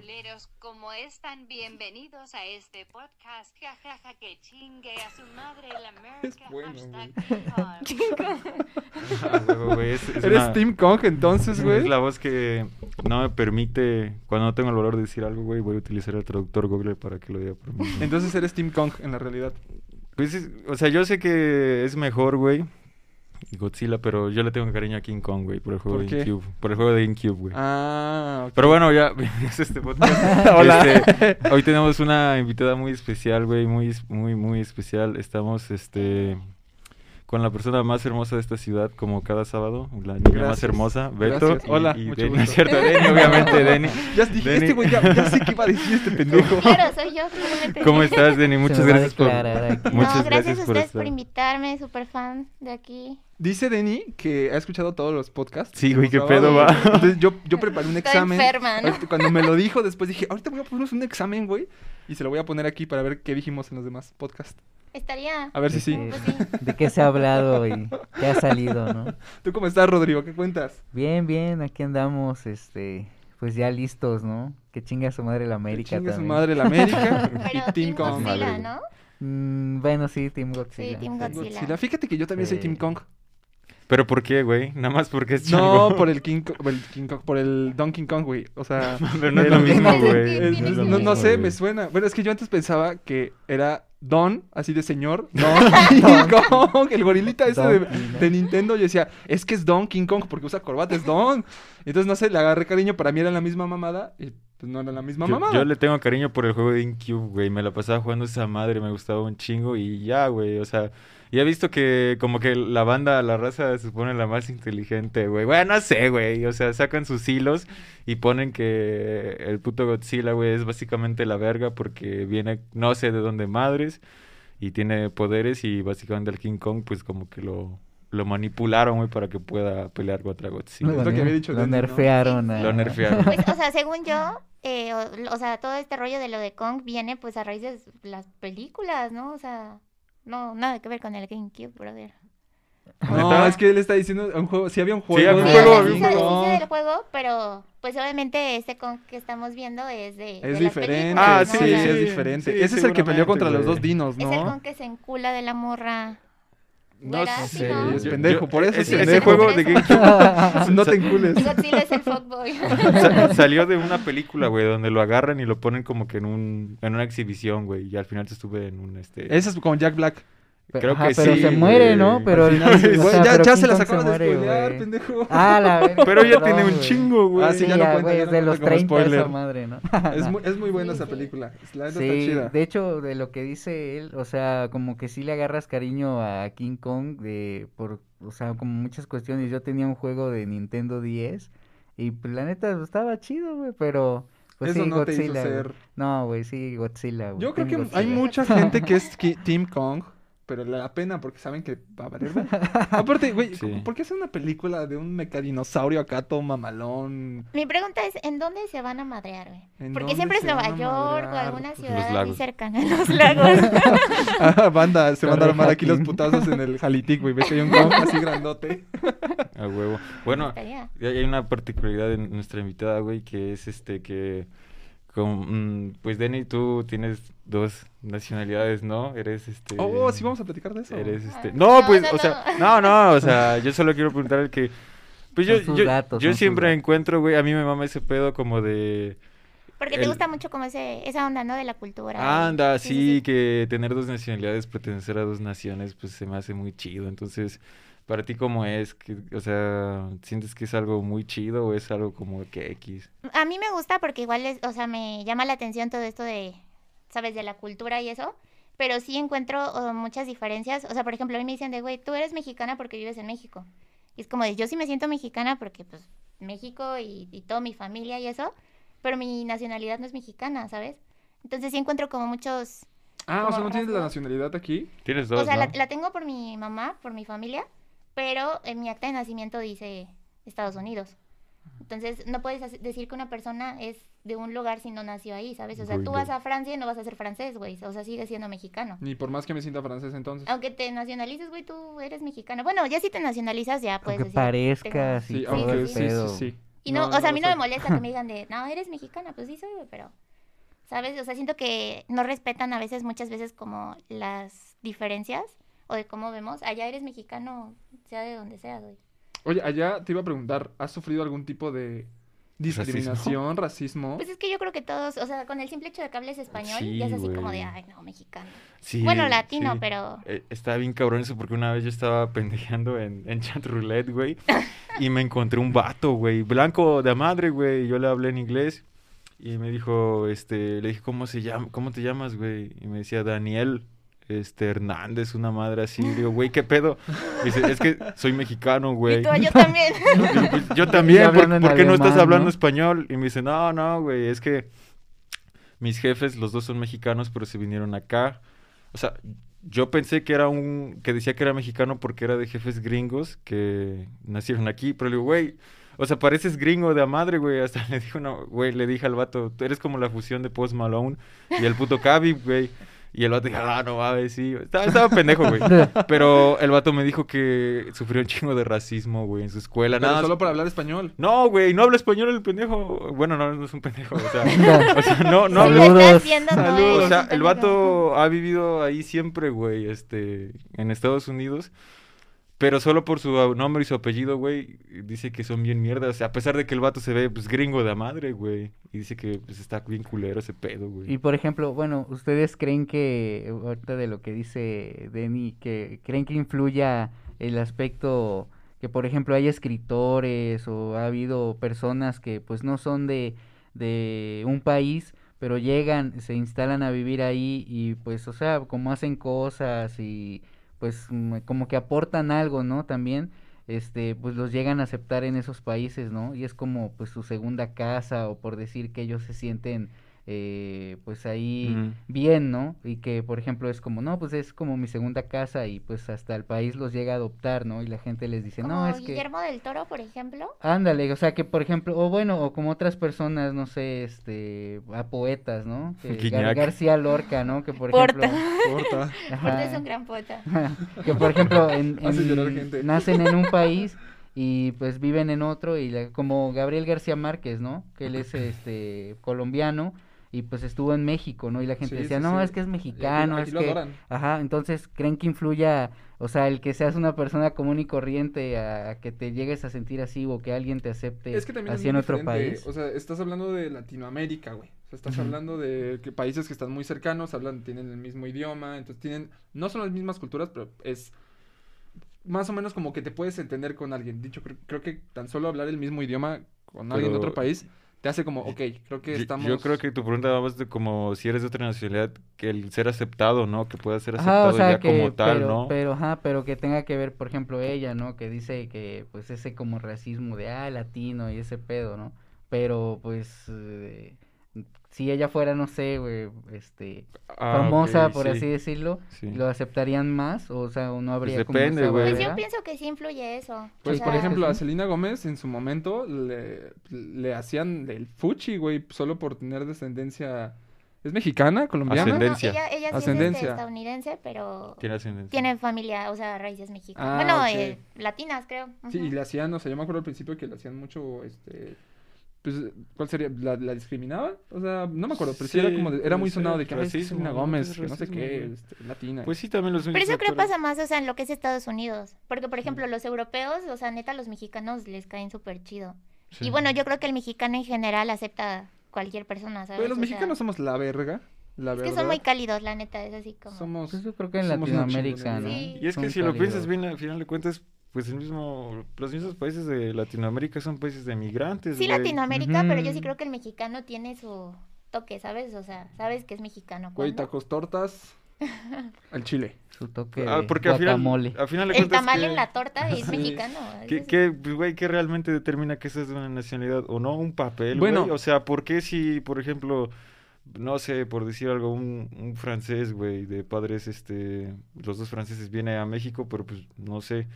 Culeros, como están bienvenidos a este podcast, jajaja que chingue a su madre la América. bueno. Ah, es- es ¿Eres una- Team Kong entonces, güey? Es la voz que no me permite, cuando no tengo el valor de decir algo, güey, voy a utilizar el traductor Google para que lo diga por mí. Entonces eres Team Kong en la realidad. Pues, es- o sea, yo sé que es mejor, güey, Godzilla, pero yo le tengo cariño a King Kong, güey, por el juego ¿Por de? GameCube. Por el juego de GameCube, güey. Ah, ok. Pero bueno, ya, este podcast. Hola. Este, hoy tenemos una invitada muy especial, güey, muy, muy, muy especial. Estamos, este, con la persona más hermosa de esta ciudad, como cada sábado, la niña más hermosa, Beto. Gracias. y- Hola, y mucho Denny, ¿no es gusto. cierto? Denny, obviamente, Denny. Ya este güey ya, ya sé qué iba a decir este pendejo. Claro, soy yo. ¿Cómo estás, Denny? Muchas gracias por... Muchas no, gracias, gracias a por ustedes estar. por invitarme, súper fan de aquí. Dice Denny que ha escuchado todos los podcasts. Sí, güey, qué pedo va. Entonces yo, yo preparé un examen. enferma, ¿no? Cuando me lo dijo, después dije, ahorita voy a ponernos un examen, güey. Y se lo voy a poner aquí para ver qué dijimos en los demás podcasts. Estaría. A ver si sí. De Pues qué- sí. ¿De qué se ha hablado y qué ha salido, no? ¿Tú cómo estás, Rodrigo? ¿Qué cuentas? Bien, bien, aquí andamos, este, pues ya listos, ¿no? Que chinga su madre la América Chingue su también. madre la América Pero y Team Team Kong. Godzilla. ¿no? Mm, bueno, sí, Team Godzilla. Team Godzilla. Godzilla. Fíjate que yo también soy Sí. Team Kong. ¿Pero por qué, güey? Nada más porque es No, chango. por el King, Kong- el King Kong, por el Donkey Kong, güey. O sea, Pero no es lo mismo, güey. no, no sé, me suena. Bueno, es que yo antes pensaba que era Don, así de señor. Donkey Kong, el gorilita ese de, ¿no? Nintendo. Yo decía, es que es Donkey Kong porque usa corbata, es Don. Entonces, no sé, le agarré cariño. Para mí era la misma mamada y pues no era la misma Yo, mamada. yo le tengo cariño por el juego de GameCube, güey. Me la pasaba jugando esa madre, me gustaba un chingo y ya, güey. O sea, ya he visto que como que la banda, la raza se supone la más inteligente, güey. Bueno, no sé, güey. O sea, sacan sus hilos y ponen que el puto Godzilla, güey, es básicamente la verga porque viene no sé de dónde madres y tiene poderes y básicamente el King Kong pues como que lo, lo manipularon, güey, para que pueda pelear contra Godzilla. Lo que había dicho Lo Denny, ¿no? nerfearon. a- Lo nerfearon. Pues, o sea, según yo, eh, o, o sea, todo este rollo de lo de Kong viene pues a raíz de las películas, ¿no? O sea, no, nada que ver con el GameCube, brother. No, es que él está diciendo un juego. Sí, había un juego. Sí, había un de juego, sí sé Kong. del juego, pero pues obviamente este Kong que estamos viendo es de, de Es las diferente. películas, Ah, ¿no? sí, sí, es diferente. sí, Ese es el que peleó contra los seguramente, dos dinos, Es el ¿no? Kong que se encula de la morra. No Güera, sé. sí, ¿no? Es pendejo, yo- por eso es ese, juego de GameCube no te encules. Godzilla es el fuckboy. Sa- salió de una película, güey, donde lo agarran y lo ponen como que en un en una exhibición, güey, y al final se estuve en un este Ese es con Jack Black. Creo ajá, que pero sí, se muere. ¿no? Pero el- sí, o güey, sea, ya, pero ya se las acabo de spoilear, pendejo. Ah, la verga. Pero ya perdón, tiene un chingo, güey. Ah, sí, ya no cuenta, ya es no de los como 30 esa madre, ¿no? Es muy, es muy buena esa película. La Sí, está chida. de hecho, de lo que dice él, o sea, como que sí le agarras cariño a King Kong de por, o sea, como muchas cuestiones. Yo tenía un juego de Nintendo 10 y pues la neta estaba chido, güey, pero pues Eso sí, no te hizo Godzilla. ser- No, güey, sí, Godzilla, güey. Yo creo que Team hay Godzilla. mucha gente que es Team Kong, pero le da pena porque saben que va a valer. Aparte, güey, Sí. ¿por qué hacer una película de un mecadinosaurio acá todo mamalón? Mi pregunta es, ¿en dónde se van a madrear, güey? ¿En Porque siempre es Nueva York o alguna ciudad lagos. cercana, los lagos. Ah, Banda, se van a armar aquí los putazos en el Jalitic, güey. Ves que hay un Kong así grandote. A huevo. Bueno, hay una particularidad de nuestra invitada, güey, que es este que con, mm, pues Denny, tú tienes dos nacionalidades, ¿no? Eres este Oh, sí, vamos a platicar de eso. Eres este. Ah, No, no, pues, no, o sea, no. no, no, o sea, yo solo quiero preguntar el que. Pues yo, yo, datos, yo siempre encuentro, güey, a mí me mama ese pedo como de. Porque te gusta mucho como ese, esa onda, ¿no? De la cultura. Anda, Sí, sí, sí, sí. que tener dos nacionalidades, pertenecer a dos naciones, pues se me hace muy chido. Entonces, para ti, ¿cómo es? Que, o sea, ¿sientes que es algo muy chido o es algo como que X? A mí me gusta porque igual, es, o sea, me llama la atención todo esto de, ¿sabes? De la cultura y eso. Pero sí encuentro oh, muchas diferencias. O sea, por ejemplo, a mí me dicen de, güey, tú eres mexicana porque vives en México. Y es como de, yo sí me siento mexicana porque, pues, México y, y toda mi familia y eso. Pero mi nacionalidad no es mexicana, ¿sabes? Entonces sí encuentro como muchos... Ah, o sea, ¿no tienes la nacionalidad aquí? Tienes dos, O sea, ¿no? la, la tengo por mi mamá, por mi familia, pero en mi acta de nacimiento dice Estados Unidos. Entonces, no puedes decir que una persona es de un lugar si no nació ahí, ¿sabes? O sea, tú vas a Francia y no vas a ser francés, güey. O sea, sigues siendo mexicano. Ni por más que me sienta francés entonces. Aunque te nacionalices, güey, tú eres mexicano. Bueno, ya si te nacionalizas, ya puedes Aunque decir. parezcas Sí, aunque sí, sí, sí. Y no, No, o sea, a mí no me molesta que me digan de, no, eres mexicana, pues sí soy, güey, pero, ¿sabes? O sea, siento que no respetan a veces, muchas veces, como las diferencias o de cómo vemos. Allá eres mexicano, sea de donde sea, güey. Oye, allá te iba a preguntar, ¿has sufrido algún tipo de discriminación, racismo? Pues es que yo creo que todos, o sea, con el simple hecho de que hables español, Sí, ya es así como de, ay, no, mexicano. Sí, bueno, latino, sí. pero... Eh, Estaba bien cabrón eso porque una vez yo estaba pendejeando en, en chat roulette, güey. y me encontré un vato, güey. Blanco de madre, güey. y Yo le hablé en inglés. Y me dijo, este, le dije, ¿cómo se llama? ¿Cómo te llamas, güey? Y me decía, Daniel, este, Hernández, una madre así. Digo, güey, ¿qué pedo? Y dice, es que soy mexicano, güey. Y tú, yo también. "Pues, yo también, ¿por, qué no estás hablando ¿no? español? Y me dice, no, no, güey, es que mis jefes, los dos son mexicanos, pero se vinieron acá. O sea, yo pensé que era un, que decía que era mexicano porque era de jefes gringos que nacieron aquí, pero le digo, güey, o sea, pareces gringo de a madre, güey. Hasta le dijo, no, güey, le dije al vato, tú eres como la fusión de Post Malone y el puto Khabib, güey. Y el vato dijo, ah, no mames, sí. Estaba, estaba pendejo, güey. Pero el vato me dijo que sufrió un chingo de racismo, güey, en su escuela. Pero Nada, solo por hablar español. no, güey, no habla español el pendejo. Bueno, no, no es un pendejo. O sea, o sea, no, no habla. lo Saludos. no Saludos. O sea, el vato ha vivido ahí siempre, güey, este, en Estados Unidos. Pero solo por su nombre y su apellido, güey, dice que son bien mierdas. A pesar de que el vato se ve, pues, gringo de madre, güey. Y dice que, pues, está bien culero ese pedo, güey. Y por ejemplo, bueno, ¿ustedes creen que, ahorita de lo que dice Denny, que creen que influya el aspecto que, por ejemplo, hay escritores o ha habido personas que pues no son de, de un país, pero llegan, se instalan a vivir ahí y pues, o sea, como hacen cosas y pues mm, como que aportan algo, ¿no? También este, pues los llegan a aceptar en esos países, ¿no? Y es como pues su segunda casa o por decir que ellos se sienten eh, pues ahí bien, ¿no? Y que por ejemplo es como, no, pues es como mi segunda casa y pues hasta el país los llega a adoptar, ¿no? Y la gente les dice, Como no, es que... Guillermo del Toro, por ejemplo. Ándale, o sea que por ejemplo, o bueno, o como otras personas, no sé, este, a poetas, ¿no? Que Gar- Guiñac. García Lorca, ¿no? Que por Porta. ejemplo, Corta. Porta es un gran poeta. que por ejemplo en, nacen en un país y pues viven en otro y la- como Gabriel García Márquez, ¿no? Que él es este colombiano y pues estuvo en México, ¿no? Y la gente Sí, decía, sí, no, sí. es que es Y aquí- mexicano, aquí es lo que adoran. Ajá, entonces, ¿creen que influya, o sea, el que seas una persona común y corriente a, a que te llegues a sentir así o que alguien te acepte Es que también es así muy en otro país? O sea, estás hablando de Latinoamérica, güey. O sea, estás hablando de que países que están muy cercanos, hablan, tienen el mismo idioma, entonces tienen, no son las mismas culturas, pero es más o menos como que te puedes entender con alguien. Dicho, creo, creo que tan solo hablar el mismo idioma con alguien de otro país te hace como, ok, creo que estamos... Yo creo que tu pregunta va más de como si eres de otra nacionalidad, que el ser aceptado, ¿no? Que pueda ser Ajá, aceptado o sea, ya que, como tal, pero, ¿no? pero, ajá, pero que tenga que ver, por ejemplo, ella, ¿no? Que dice que, pues, ese como racismo de, ah, latino y ese pedo, ¿no? Pero, pues, eh, si ella fuera, no sé, güey, este, Ah, famosa, por sí, así decirlo, sí. ¿lo aceptarían más? O sea, ¿o no habría como depende, esa güey. Pues yo pienso que sí influye eso. Pues, O por ejemplo, a. Selena Gómez en su momento le, le hacían el fuchi, güey, solo por tener descendencia... ¿Es mexicana, colombiana? no, Ascendencia. ella, ella sí es este, Ascendencia. estadounidense, pero Tiene ascendencia. tiene familia, o sea, raíces mexicanas. Ah, bueno, eh, latinas, creo. Sí, y le hacían, o sea, yo me acuerdo al principio que le hacían mucho, este, pues, ¿cuál sería? ¿La, la discriminaban? O sea, no me acuerdo, pero sí, era como, de- era muy sonado de que, ay, es racismo, Selena. Gómez, Es que no sé racismo, qué, este, latina. Pues sí, también los Pero eso creo pasa más, o sea, en lo que es Estados Unidos. Porque, por ejemplo, los europeos, o sea, neta, los mexicanos les caen súper chido. Sí. Y bueno, yo creo que el mexicano en general acepta cualquier persona, ¿sabes? Pero los O sea, mexicanos somos la verga, la Es que son muy cálidos, la neta, es así como... Somos... Pues yo creo que en Latinoamérica, ¿no? Sí. Y es que Son si lo piensas bien, al final de cuentas, pues el mismo, los mismos países de Latinoamérica son países de migrantes, Sí. Latinoamérica, pero yo sí creo que el mexicano tiene su toque, ¿sabes? O sea, sabes que es mexicano. Güey, tacos, tortas, al chile. Su toque Ah, de porque al final, guacamole. al final de El tamal que- en la torta es Sí. mexicano. ¿Qué, eso qué, pues, güey, qué realmente determina que esa es una nacionalidad o no? Un papel, Bueno. güey. O sea, ¿por qué si, por ejemplo, no sé, por decir algo, un, un francés, güey, de padres, este, los dos franceses viene a México, pero pues, no sé,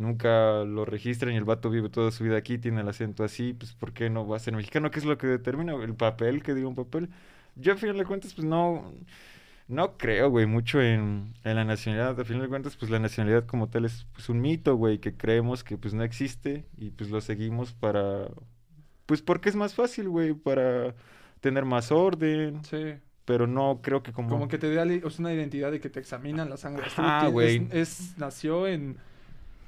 nunca lo registran y el vato vive toda su vida aquí, tiene el acento así, pues, ¿por qué no va a ser mexicano? ¿Qué es lo que determina? El papel, que diga un papel. Yo, al final de cuentas, pues, no... No creo, güey, mucho en, en la nacionalidad. Al final de cuentas, pues la nacionalidad como tal es pues, un mito, güey, que creemos que pues no existe y pues lo seguimos para pues porque es más fácil, güey, para tener más orden, Sí. pero no creo que como... Como que te sea, una identidad de que te examinan la sangre. Tienes- güey. Es, nació en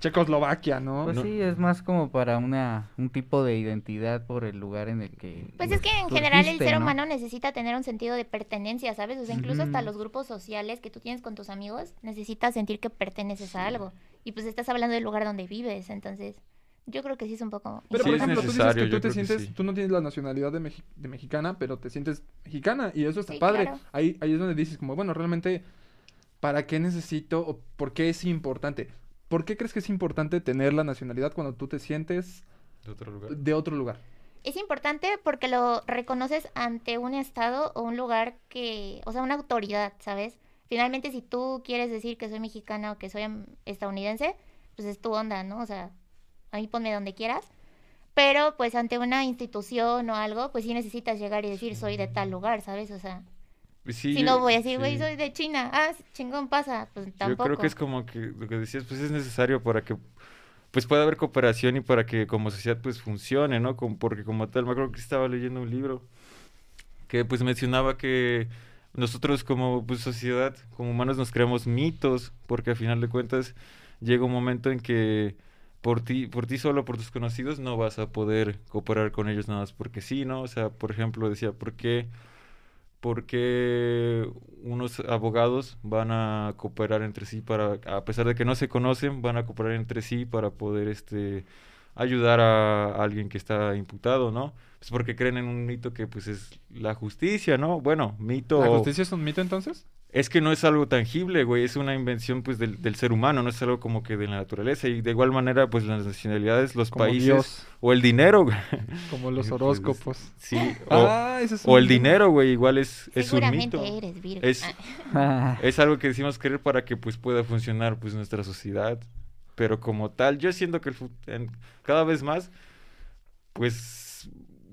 Checoslovaquia, ¿no? Pues No. sí, es más como para una un tipo de identidad por el lugar en el que Pues es que en general el ser ¿no? humano necesita tener un sentido de pertenencia, ¿sabes? O sea, incluso hasta los grupos sociales que tú tienes con tus amigos, necesitas sentir que perteneces a algo. Y pues estás hablando del lugar donde vives, entonces yo creo que sí es un poco... Pero Sí, por ejemplo, tú dices que tú te sientes, sí. tú no tienes la nacionalidad de, mexi- de mexicana, pero te sientes mexicana y eso está Sí, padre. claro. Ahí, ahí es donde dices como, bueno, realmente, ¿para qué necesito o por qué es importante? ¿Por qué crees que es importante tener la nacionalidad cuando tú te sientes de otro lugar. de otro lugar? Es importante porque lo reconoces ante un estado o un lugar que, o sea, una autoridad, ¿sabes? Finalmente, si tú quieres decir que soy mexicana o que soy estadounidense, pues es tu onda, ¿no? O sea, a mí ponme donde quieras. Pero pues ante una institución o algo, pues sí necesitas llegar y decir soy de tal lugar, ¿sabes? O sea, Sí, si yo- no voy a decir, güey, sí. soy de China, ah, chingón pasa, pues Yo tampoco. creo que es como que lo que decías, pues es necesario para que pues pueda haber cooperación y para que como sociedad pues funcione, ¿no? Como- porque como tal, me acuerdo que estaba leyendo un libro que pues mencionaba que nosotros como pues, sociedad, como humanos nos creamos mitos, porque al final de cuentas llega un momento en que por ti, por ti solo, por tus conocidos, no vas a poder cooperar con ellos nada más porque sí, ¿no? O sea, por ejemplo, decía, ¿por qué? Porque unos abogados van a cooperar entre sí para, a pesar de que no se conocen, van a cooperar entre sí para poder este ayudar a alguien que está imputado, ¿no? Pues porque creen en un mito que pues es la justicia, ¿no? Bueno, mito ¿La justicia es un mito entonces? Es que no es algo tangible, güey, es una invención pues del, del ser humano, no es algo como que de la naturaleza y de igual manera pues las nacionalidades, los Como países Dios, o el dinero, güey. como los pues, horóscopos. Sí, o, ah, ese es o el dinero, güey, igual es, es un Seguramente mito. eres Virgo. Es- Ah. Es algo que decimos querer para que pues pueda funcionar pues nuestra sociedad. Pero como tal, yo siento que el en- cada vez más pues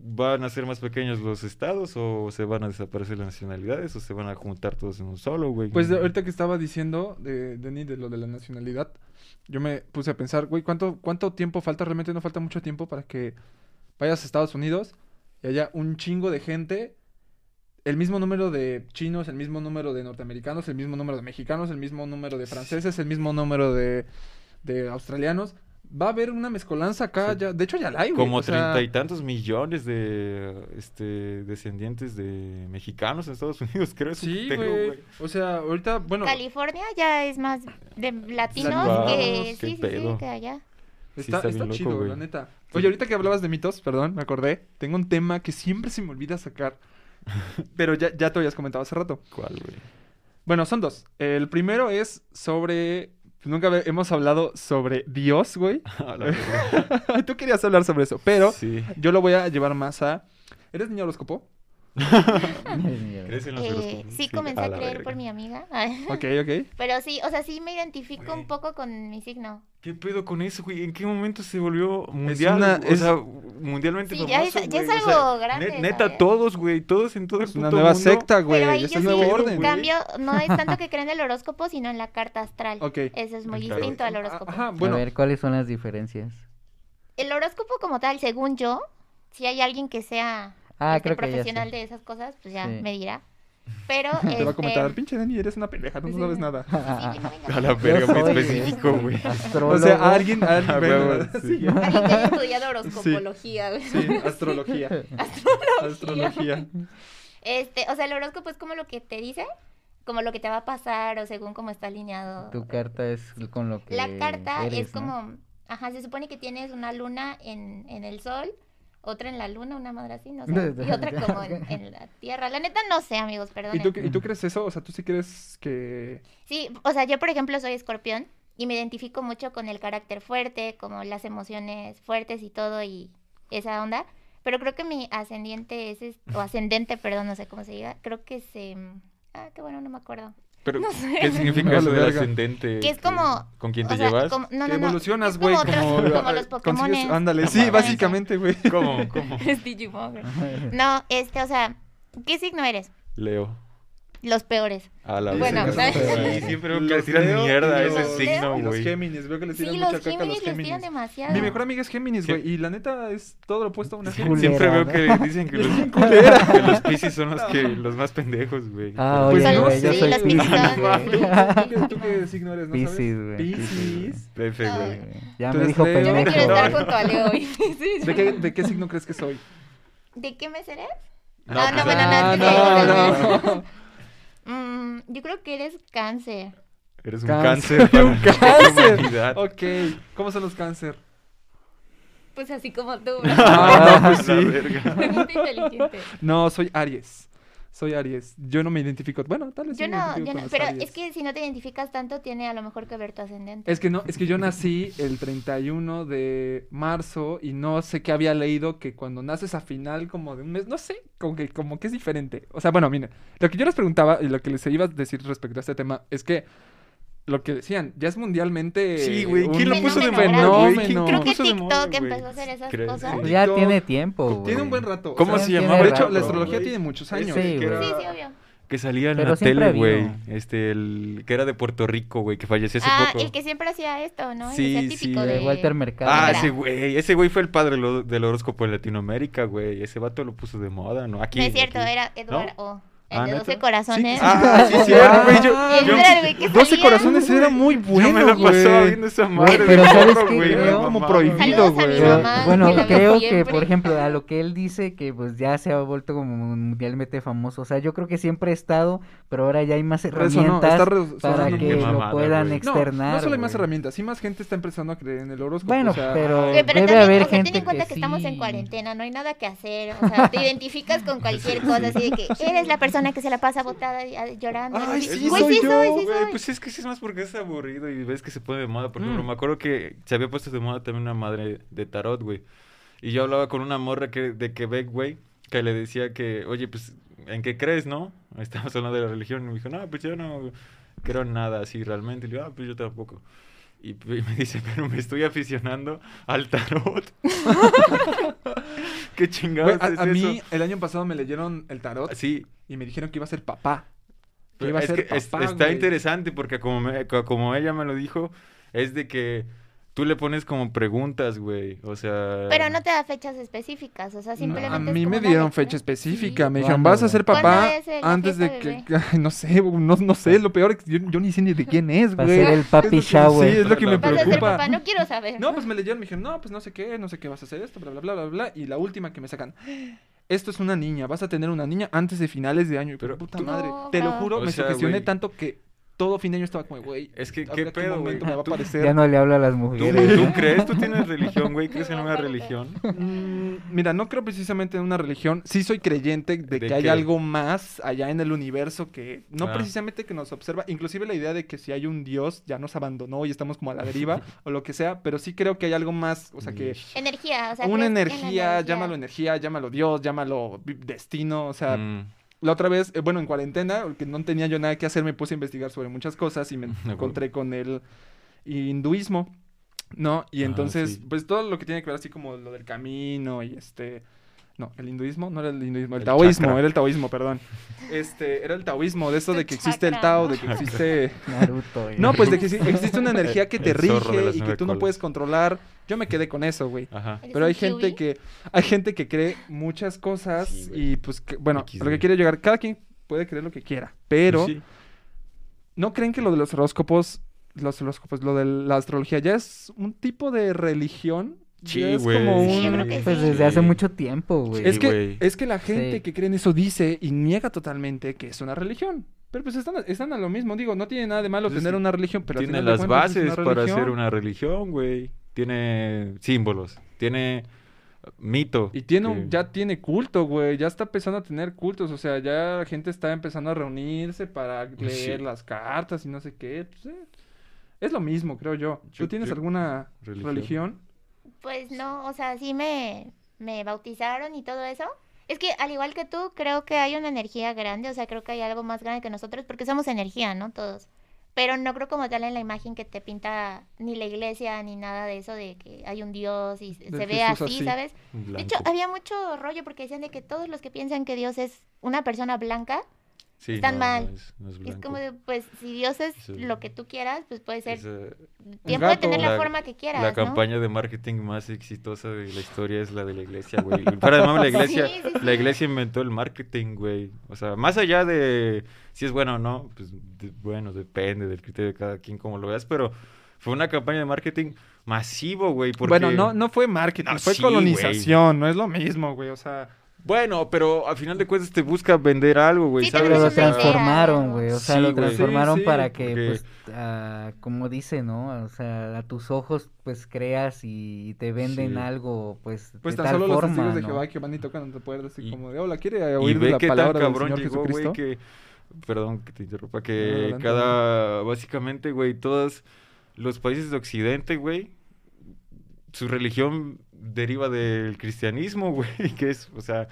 van a ser más pequeños los estados o se van a desaparecer las nacionalidades o se van a juntar todos en un solo, güey. Pues de- ahorita que estaba diciendo, de, de lo de la nacionalidad, yo me puse a pensar, güey, ¿cuánto, ¿cuánto tiempo falta? Realmente no falta mucho tiempo para que vayas a Estados Unidos y haya un chingo de gente, el mismo número de chinos, el mismo número de norteamericanos, el mismo número de mexicanos, el mismo número de franceses, el mismo número de, de australianos. Va a haber una mezcolanza acá, Sí. ya, de hecho ya la hay, güey. como sea, treinta y tantos millones de este descendientes de mexicanos en Estados Unidos, creo. es Sí, güey. O sea, ahorita, bueno, California ya es más de latinos que qué sí, sí, sí, que allá. Sí Está, está está bien loco, chido, güey. la neta. Sí. Oye, ahorita que hablabas de mitos, perdón, me acordé. Tengo un tema que siempre se me olvida sacar. Pero ya, ya te habías comentado hace rato. ¿Cuál, güey? Bueno, son dos. El primero es sobre. Pues, Nunca hemos hablado sobre Dios, güey. Tú querías hablar sobre eso, pero Sí. yo lo voy a llevar más a. ¿Eres niño horóscopo? ¿Crees en los Eh, sí, comencé a, creer verga. por mi amiga. Ok, ok. Pero sí, o sea, sí me identifico un poco con mi signo. ¿Qué pedo con eso, güey? ¿En qué momento se volvió mundial? una- o es- sea, mundialmente Sí, ya es- famoso, ya es güey? O sea, algo grande, ne- neta, ¿sabes? todos, güey, todos en todo el Es una nueva mundo. secta, güey. Pero ahí Es sí, nuevo quiero, orden. güey. cambio, no es tanto que creen el horóscopo, sino en la carta astral. Ok. Eso es muy distinto al horóscopo. Ajá, bueno. A ver, ¿cuáles son las diferencias? El horóscopo como tal, según yo, si hay alguien que sea Ah, este, creo que ya profesional de esas cosas, pues ya Sí. me dirá. Pero Te va a este, comentar, pinche Dani, eres una pendeja, no, Sí. sabes nada. sí, venga, venga. A la verga, muy específico, güey. O sea, alguien, alguien, A bueno. Alguien que haya estudiado horoscopología, güey. Sí, astrología. Astrología. Este, o sea, el horóscopo es como lo que te dice, como lo que te va a pasar o según cómo está alineado. Tu carta es con lo que La carta eres, es ¿no? como, ajá, se supone que tienes una luna en, en el sol, otra en la luna, una madre así, no sé, y otra como en, en la tierra. La neta no sé, amigos, perdón. ¿Y tú, ¿Y tú crees eso? O sea, ¿tú sí crees que...? Sí, o sea, yo por ejemplo soy escorpión y me identifico mucho con el carácter fuerte, como las emociones fuertes y todo y esa onda. Pero creo que mi ascendiente es, es- o ascendente, perdón, no sé cómo se diga, creo que se... Ah, qué bueno, no me acuerdo. Pero, No sé. ¿qué significa Vale, eso del ascendente? Que es como- ¿Con quién O te sea, llevas? como- no, no, no, evolucionas, güey, como, como... como los Pokémones. Ándale, sí, básicamente, güey. ¿Cómo? ¿Cómo? Es Digimon. No, este, o sea, ¿qué signo eres? Leo. Los peores. A la Bueno. ¿no? Sí, siempre veo que Los le tiran Leo mierda a y ese los- signo, Y los güey. Géminis, veo que le tiran Sí, mucha los caca a los Géminis les demasiado. Mi mejor amiga es Géminis, güey, y la neta es todo lo opuesto a una Géminis. Siempre veo ¿no? que dicen que los, que los Piscis son los que los más pendejos, güey. Ah, Pues oye, no güey, yo sé, soy los Piscis, Piscis ¿Tú, güey. qué- signo eres, no sabes? Piscis, güey. Piscis. F, güey. Ya me dijo Leo. Yo no pendejo. quiero estar No. junto a Leo hoy. ¿De qué, ¿De qué signo crees que soy? ¿De qué mes eres? No, Ah, no, pues, bueno, Ah, no, Mm, yo creo que eres cáncer. Eres un Cáncer, cáncer. un cáncer. Ok, ¿cómo son los cáncer? Pues así como tú. Ah, no, pues La sí. Muy inteligente. No, soy Aries. Soy Aries. Yo no me identifico. Bueno, tal vez Yo no, yo no, pero Aries. es que si no te identificas tanto, tiene a lo mejor que ver tu ascendente. Es que no, es que yo nací el 31 de marzo y no sé qué había leído que cuando naces a final como de un mes, no sé, como que, como que es diferente. O sea, bueno, miren, lo que yo les preguntaba y lo que les iba a decir respecto a este tema es que lo que decían, ya es mundialmente Sí, güey. ¿Quién lo puso de fenómeno moda, fenómeno. Creo que puso de moda, TikTok empezó a hacer esas cosas. sí. Ya TikTok, tiene tiempo, Tiene un buen rato. ¿Cómo se tiene llamaba? De hecho, rato, la astrología güey? tiene muchos años. Sí, que güey. era- Sí, sí, obvio. Que salía en Pero la siempre tele, ha güey. Este, el que era de Puerto Rico, güey, que falleció hace Ah, poco. el que siempre hacía esto, ¿no? Sí, Ese sí, típico de de... Walter Mercado. Ah, ese güey. Ese güey fue el padre lo- del horóscopo en Latinoamérica, güey. Ese vato lo puso de moda, ¿no? Aquí. No es cierto, aquí. era Eduardo. ¿No? O el Ah, de ¿neta? 12 corazones. Ah, sí, cierto, güey. Yo, Ah, yo- Ese era el güey que 12 salía. corazones era muy yo bueno, me la pasaba viendo esa madre de pero ¿sabes güey. Era como prohibido, güey. Bueno, que creo que, siempre. por ejemplo, a lo que él dice, que pues ya se ha vuelto como mundialmente famoso. O sea, yo creo que siempre ha estado, pero ahora ya hay más herramientas resonando. para que lo puedan güey. No, externar. no solo hay más herramientas, sí más gente está empezando a creer en el horóscopo. Bueno, o sea, pero- Debe también, haber o sea, ten gente en cuenta que que, estamos en cuarentena, no hay nada que hacer, o sea, te identificas con cualquier cosa, así de que eres la persona que se la pasa botada y- a- llorando. Ay, sí, Güey, soy sí yo, soy, sí Güey, soy. pues es que sí es más porque es aburrido y ves que se pone de moda. Por ejemplo, Mm. me acuerdo que se había puesto de moda también una madre de tarot, güey. Y yo hablaba con una morra que, de Quebec, güey, que le decía que, oye, pues, ¿en qué crees, no? Estábamos hablando de la religión y me dijo, no, pues yo no creo en nada así realmente. Y le digo, ah, pues yo tampoco. Y p- me dice, pero me estoy aficionando al tarot. ¿Qué güey, chingados a, es a mí eso? el año pasado me leyeron el tarot Sí, y me dijeron que iba a ser papá. Que iba a es ser que es- papá, está güey. interesante porque como, me- como ella me lo dijo, es de que tú le pones como preguntas, güey. O sea... Pero no te da fechas específicas, o sea, simplemente. a es mí como me dieron fecha específica. Sí. Me dijeron, ¿Cuándo, vas a güey? ser ¿Cuándo papá antes de que... Ay, no sé, no, no sé. Lo peor es que yo, yo ni sé ni de quién es, Va a güey. ser el papi shower. Sí, es lo que me Vas a Vas a ser preocupa. papá, no quiero saber. No, pues me leyeron, me dijeron, no, pues no sé qué, no sé qué vas a hacer esto, bla, bla, bla, bla, bla. Y la última que me sacan, esto es una niña, vas a tener una niña antes de finales de año. Pero puta tú- madre, No, te lo juro, O me sea, sugestioné güey. tanto que todo fin de año estaba como, güey, Es que, ¿qué pedo, güey? momento me va a Tú- aparecer. Ya no le habla a las ¿Tú, mujeres. tú crees? ¿Tú tienes religión, güey? ¿Crees en una religión? Mm, mira, no creo precisamente en una religión. Sí soy creyente de, ¿De que hay algo más allá en el universo que no Ah. precisamente que nos observa. Inclusive la idea de que si hay un Dios ya nos abandonó y estamos como a la deriva o lo que sea. Pero sí creo que hay algo más. O sea que Energía, o sea. una energía, llámalo energía, llámalo Dios, llámalo destino. O sea, Mm, la otra vez, eh, bueno, en cuarentena, que no tenía yo nada que hacer, me puse a investigar sobre muchas cosas y me encontré con el hinduismo, ¿no? Y Ah, entonces, sí. pues todo lo que tiene que ver así como lo del camino y este... No, el hinduismo no era el hinduismo, el, El taoísmo, chakra. era el taoísmo, perdón. Este, era el taoísmo, de eso de que existe el Tao, de que existe... Naruto. güey. No, pues de que existe una energía que te rige y que tú no puedes controlar. Yo me quedé con eso, güey. Ajá. ¿Eres Pero hay gente que hay gente que cree muchas cosas Sí, y pues que- bueno, lo que quiere llegar, cada quien puede creer lo que quiera, pero Sí. ¿no creen que lo de los horóscopos, los horóscopos, lo de la astrología ya es un tipo de religión? Sí, güey. un- creo que Pues sí. desde hace mucho tiempo, güey. Es que es que la gente Sí. que cree en eso dice y niega totalmente que es una religión. Pero pues están, están a lo mismo, digo, no tiene nada de malo Pues es tener una religión, pero tiene las bases una para religión. ser una religión, güey. Tiene símbolos. Tiene mito. Y tiene un- que- ya tiene culto, güey. Ya está empezando a tener cultos. O sea, ya la gente está empezando a reunirse para leer Sí. las cartas y no sé qué. Pues, eh, es lo mismo, creo yo. ¿Tú tienes yo- alguna religión. religión? Pues no, o sea, sí me, me bautizaron y todo eso. Es que al igual que tú, creo que hay una energía grande, o sea, creo que hay algo más grande que nosotros, porque somos energía, ¿no? Todos. Pero no creo como tal en la imagen que te pinta ni la iglesia ni nada de eso, de que hay un Dios y se ve así, así. ¿sabes? De hecho, había mucho rollo porque decían de que todos los que piensan que Dios es una persona blanca Sí, están no, mal. no es, no es Es como de, pues, si Dios es Sí. lo que tú quieras, pues puede ser. Esa- Bien, puede gato. tener la, La- forma que quieras, la ¿no? campaña de marketing más exitosa de la historia es la de la iglesia, güey. Para de mame, la iglesia, Sí, sí, la iglesia inventó el marketing, güey. O sea, más allá de si es bueno o no, pues de- bueno, depende del criterio de cada quien como lo veas, pero fue una campaña de marketing masivo, güey. Porque... Bueno, no, no fue marketing, No, fue sí, colonización, no es lo mismo, güey, o sea... Bueno, pero al final de cuentas te busca vender algo, güey, Sí, ¿sabes? Pero lo transformaron, güey. O sea, Sí, lo transformaron Sí, sí, para que, porque- pues, ah, como dice, ¿no? O sea, a tus ojos, pues, creas y te venden Sí. algo, pues, Pues de tan tal solo los testigos de ¿no? Jehová que van y tocan tu puerta así Y- como de, hola, ¿quiere Y oír de ve la qué tan palabra del cabrón Señor llegó, güey, que... Perdón que te interrumpa, No, que adelante, cada... Básicamente, güey, todos los países de Occidente, güey, su religión deriva del cristianismo, güey, que es, o sea...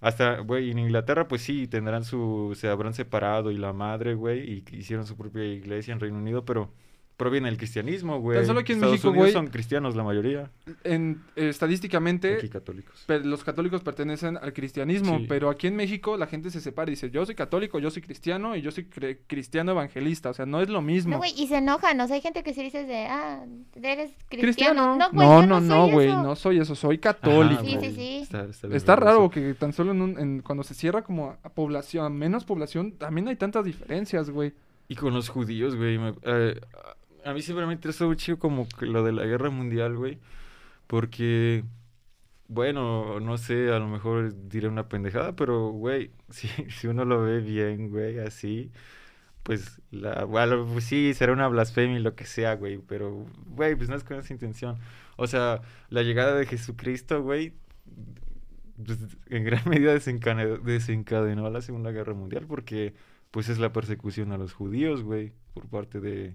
Hasta, güey, en Inglaterra, pues sí, tendrán su... Se habrán separado y la madre, güey, y hicieron su propia iglesia en Reino Unido, pero proviene del cristianismo, güey. Tan solo aquí en Estados México, Unidos güey, son cristianos la mayoría, En, eh, estadísticamente, aquí católicos. pe- los católicos pertenecen al cristianismo, Sí. pero aquí en México la gente se separa y dice, yo soy católico, yo soy cristiano y yo soy cristiano evangelista, o sea, no es lo mismo. No, güey, y se enojan, o sea, hay gente que se dice de, ah, eres cristiano. Cristiano. No, güey, no, yo no, no, no, soy güey, eso. no soy eso, soy católico. Sí, sí, sí. Está, está bien Está raro raro eso. que tan solo en un- en- cuando se cierra como a población, a menos población, también hay tantas diferencias, güey. Y con los judíos, güey. me- eh, a mí siempre me interesa mucho como lo de la guerra mundial, güey. Porque, bueno, no sé, a lo mejor diré una pendejada, pero, güey, si, si uno lo ve bien, güey, así, pues, la, bueno, pues sí, será una blasfemia y lo que sea, güey. Pero, güey, pues no es con esa intención. O sea, la llegada de Jesucristo, güey, pues, en gran medida desencadenó, desencadenó la Segunda Guerra Mundial porque pues es la persecución a los judíos, güey, por parte de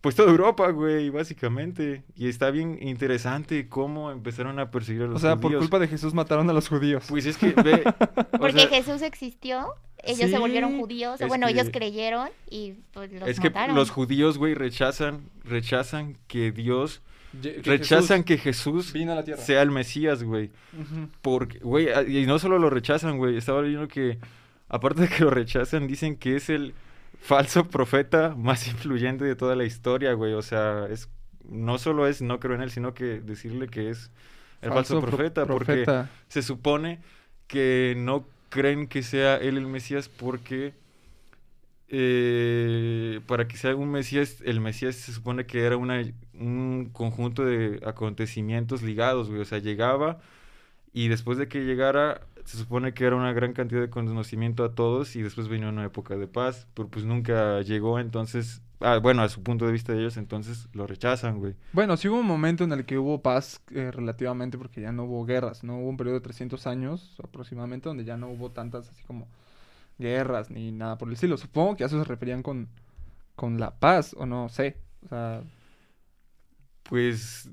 pues toda Europa, güey, básicamente. Y está bien interesante cómo empezaron a perseguir a los O sea, por judíos. culpa de Jesús mataron a los judíos. Pues es que ve, Porque sea, Jesús existió, ellos se volvieron judíos, o es bueno, ellos que- creyeron y pues los es que mataron. los judíos, güey, rechazan rechazan que Dios que rechazan Jesús que Jesús vino a la tierra. sea el Mesías, güey. Ujú. Porque, güey, y no solo lo rechazan, güey. Estaba leyendo que, aparte de que lo rechazan, dicen que es el falso profeta más influyente de toda la historia, güey. O sea, es no solo es no creo en él, sino que decirle que es el falso, pro- profeta, porque se supone que no creen que sea él el Mesías porque eh, para que sea un Mesías, el Mesías se supone que era una, un conjunto de acontecimientos ligados, güey. O sea, llegaba y después de que llegara, se supone que era una gran cantidad de conocimiento a todos y después venía una época de paz, pero pues nunca llegó, entonces, ah, bueno, a su punto de vista de ellos, entonces lo rechazan, güey. Bueno, sí hubo un momento en el que hubo paz eh, relativamente porque ya no hubo guerras, no hubo un periodo de 300 años aproximadamente donde ya no hubo tantas así como guerras ni nada por el estilo. Supongo que a eso se referían con, con la paz o no sé. O sea, Pues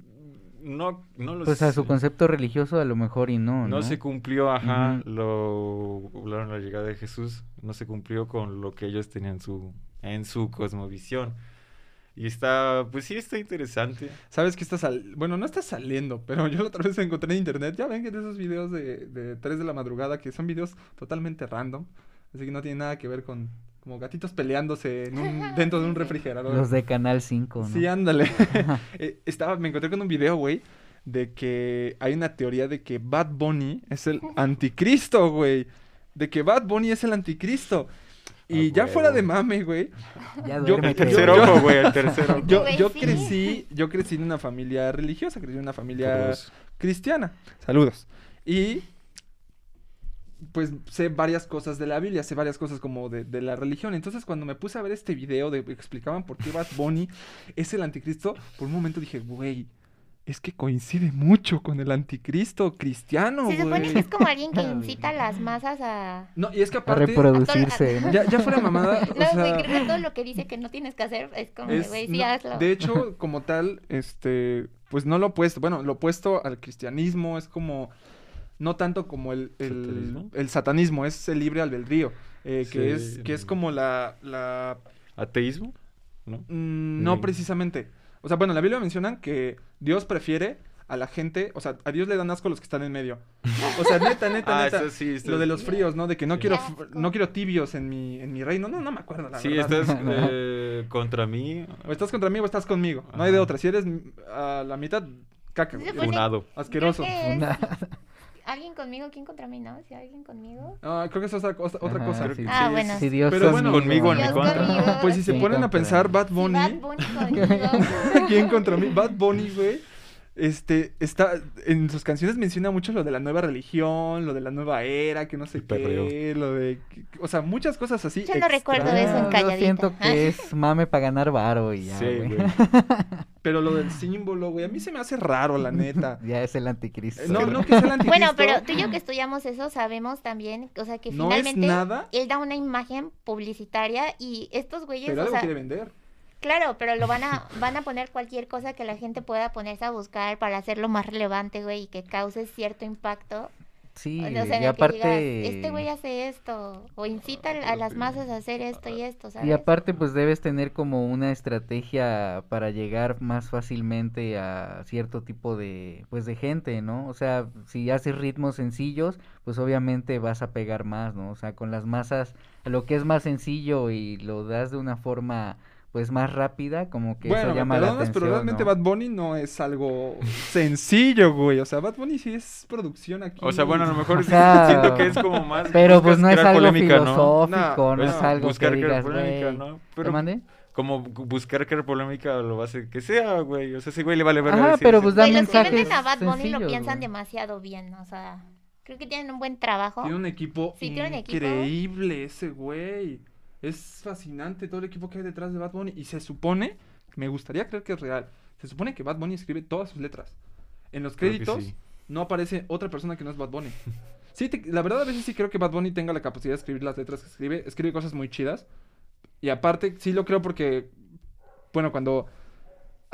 no, no lo Pues a su concepto religioso a lo mejor y no, No ¿no? se cumplió, ajá, lo hablaron la llegada de Jesús, no se cumplió con lo que ellos tenían su, en su cosmovisión. Y está, pues sí, está interesante. ¿sabes qué está sal Bueno, no está saliendo, pero yo la otra vez encontré en internet. Ya ven que de esos videos de, de 3 de la madrugada que son videos totalmente random. Así que no tiene nada que ver con como gatitos peleándose en un- dentro de un refrigerador. Los de Canal 5, ¿no? Sí, ándale. Eh, Estaba, me encontré con un video, güey, de que hay una teoría de que Bad Bunny es el anticristo, güey. De que Bad Bunny es el anticristo. Y Ah, ya fuera de mame, güey. Ya Yo- El tercer ojo, güey, el tercer ojo. Yo, yo crecí, yo crecí en una familia religiosa, crecí en una familia Cruz. cristiana. Saludos. Y pues sé varias cosas de la Biblia, sé varias cosas como de, de la religión. Entonces cuando me puse a ver este video de explicaban por qué Bad Bunny es el anticristo, por un momento dije, güey, es que coincide mucho con el anticristo cristiano, Se supone que es como alguien que incita a las masas a... No, y es que A reproducirse, ¿no? ya, ya fuera mamada, o No, güey, sea, creo que todo lo que dice que no tienes que hacer es como, güey, sí, no, hazlo. de hecho, como tal, este, pues no lo opuesto, bueno, lo opuesto al cristianismo es como, no tanto como el, el, ¿Satanismo? el satanismo, es el libre albedrío, eh, que es, que es como la, la, ¿Ateísmo? ¿No? mm, no precisamente, o sea, bueno, en la Biblia mencionan que Dios prefiere a la gente, o sea, a Dios le dan asco los que están en medio. O sea, neta, neta, Ah, neta. eso sí, esto Lo de los fríos, ¿no? De que no Sí. quiero no quiero tibios en mi en mi reino. No, no me acuerdo la Sí, verdad. estás eh, contra mí. O estás contra mí o estás conmigo. No hay de otra. Si eres mm, a la mitad caca. Funado. Asqueroso. Una- alguien conmigo, ¿quién contra mí? ¿No? Si alguien conmigo. Ah, creo que eso es otra cosa. Otra Ajá, cosa. Sí. Ah, sí, bueno. Si Dios Pero bueno, Conmigo en mi contra. conmigo. Pues si se ¿Quién ponen a pensar? Bad Bunny. Bad Bunny conmigo. ¿Quién contra mí? Bad Bunny, güey. Este, está, en sus canciones menciona mucho lo de la nueva religión, lo de la nueva era, que no sé qué, lo de, o sea, muchas cosas así. Yo no recuerdo eso en yo calladita. siento Ah. que es mame para ganar varo y ya, Sí, güey. Pero lo del símbolo, güey, a mí se me hace raro, la neta. Ya es el anticristo. Eh, No, no que sea el anticristo. Bueno, pero tú y yo que estudiamos eso sabemos también, o sea, que No es finalmente nada. él da una imagen publicitaria y estos güeyes, Pero o algo sea, quiere vender. Claro, pero lo van a van a poner cualquier cosa que la gente pueda ponerse a buscar para hacerlo más relevante, güey, y que cause cierto impacto. Sí, O sea, y aparte... digas, este güey hace esto o incita a las masas a hacer esto y esto, ¿sabes? Y aparte, pues debes tener como una estrategia para llegar más fácilmente a cierto tipo de, pues de gente, ¿no? O sea, si haces ritmos sencillos, pues obviamente vas a pegar más, ¿no? O sea, con las masas, lo que es más sencillo y lo das de una forma, pues más rápida, como que Bueno, eso llama la perdonas, atención, pero realmente ¿no? Bad Bunny no es algo sencillo, güey. O sea, Bad Bunny sí es producción aquí. O sea, bueno, a lo mejor sí- siento que es como más. Pero pues no es algo polémica, ¿no? filosófico, no, No, es es algo buscar que crear digas, polémica. ¿no? ¿Te Pero mande? como bu- buscar crear polémica lo hace que sea, güey. O sea, ese güey le vale ver. Ajá, pero pues da Güey, los que mensajes venden a Bad Bunny lo piensan güey. demasiado bien, o sea, creo que tienen un buen trabajo. Tiene un equipo Sí, tiene un equipo. increíble ese güey. Es fascinante todo el equipo que hay detrás de Bad Bunny. Y se supone, me gustaría creer que es real, se supone que Bad Bunny escribe todas sus letras. En los créditos sí. no aparece otra persona que no es Bad Bunny. Sí, te- la verdad a veces sí creo que Bad Bunny tenga la capacidad de escribir las letras que escribe. Escribe cosas muy chidas. Y aparte, sí lo creo porque, bueno, cuando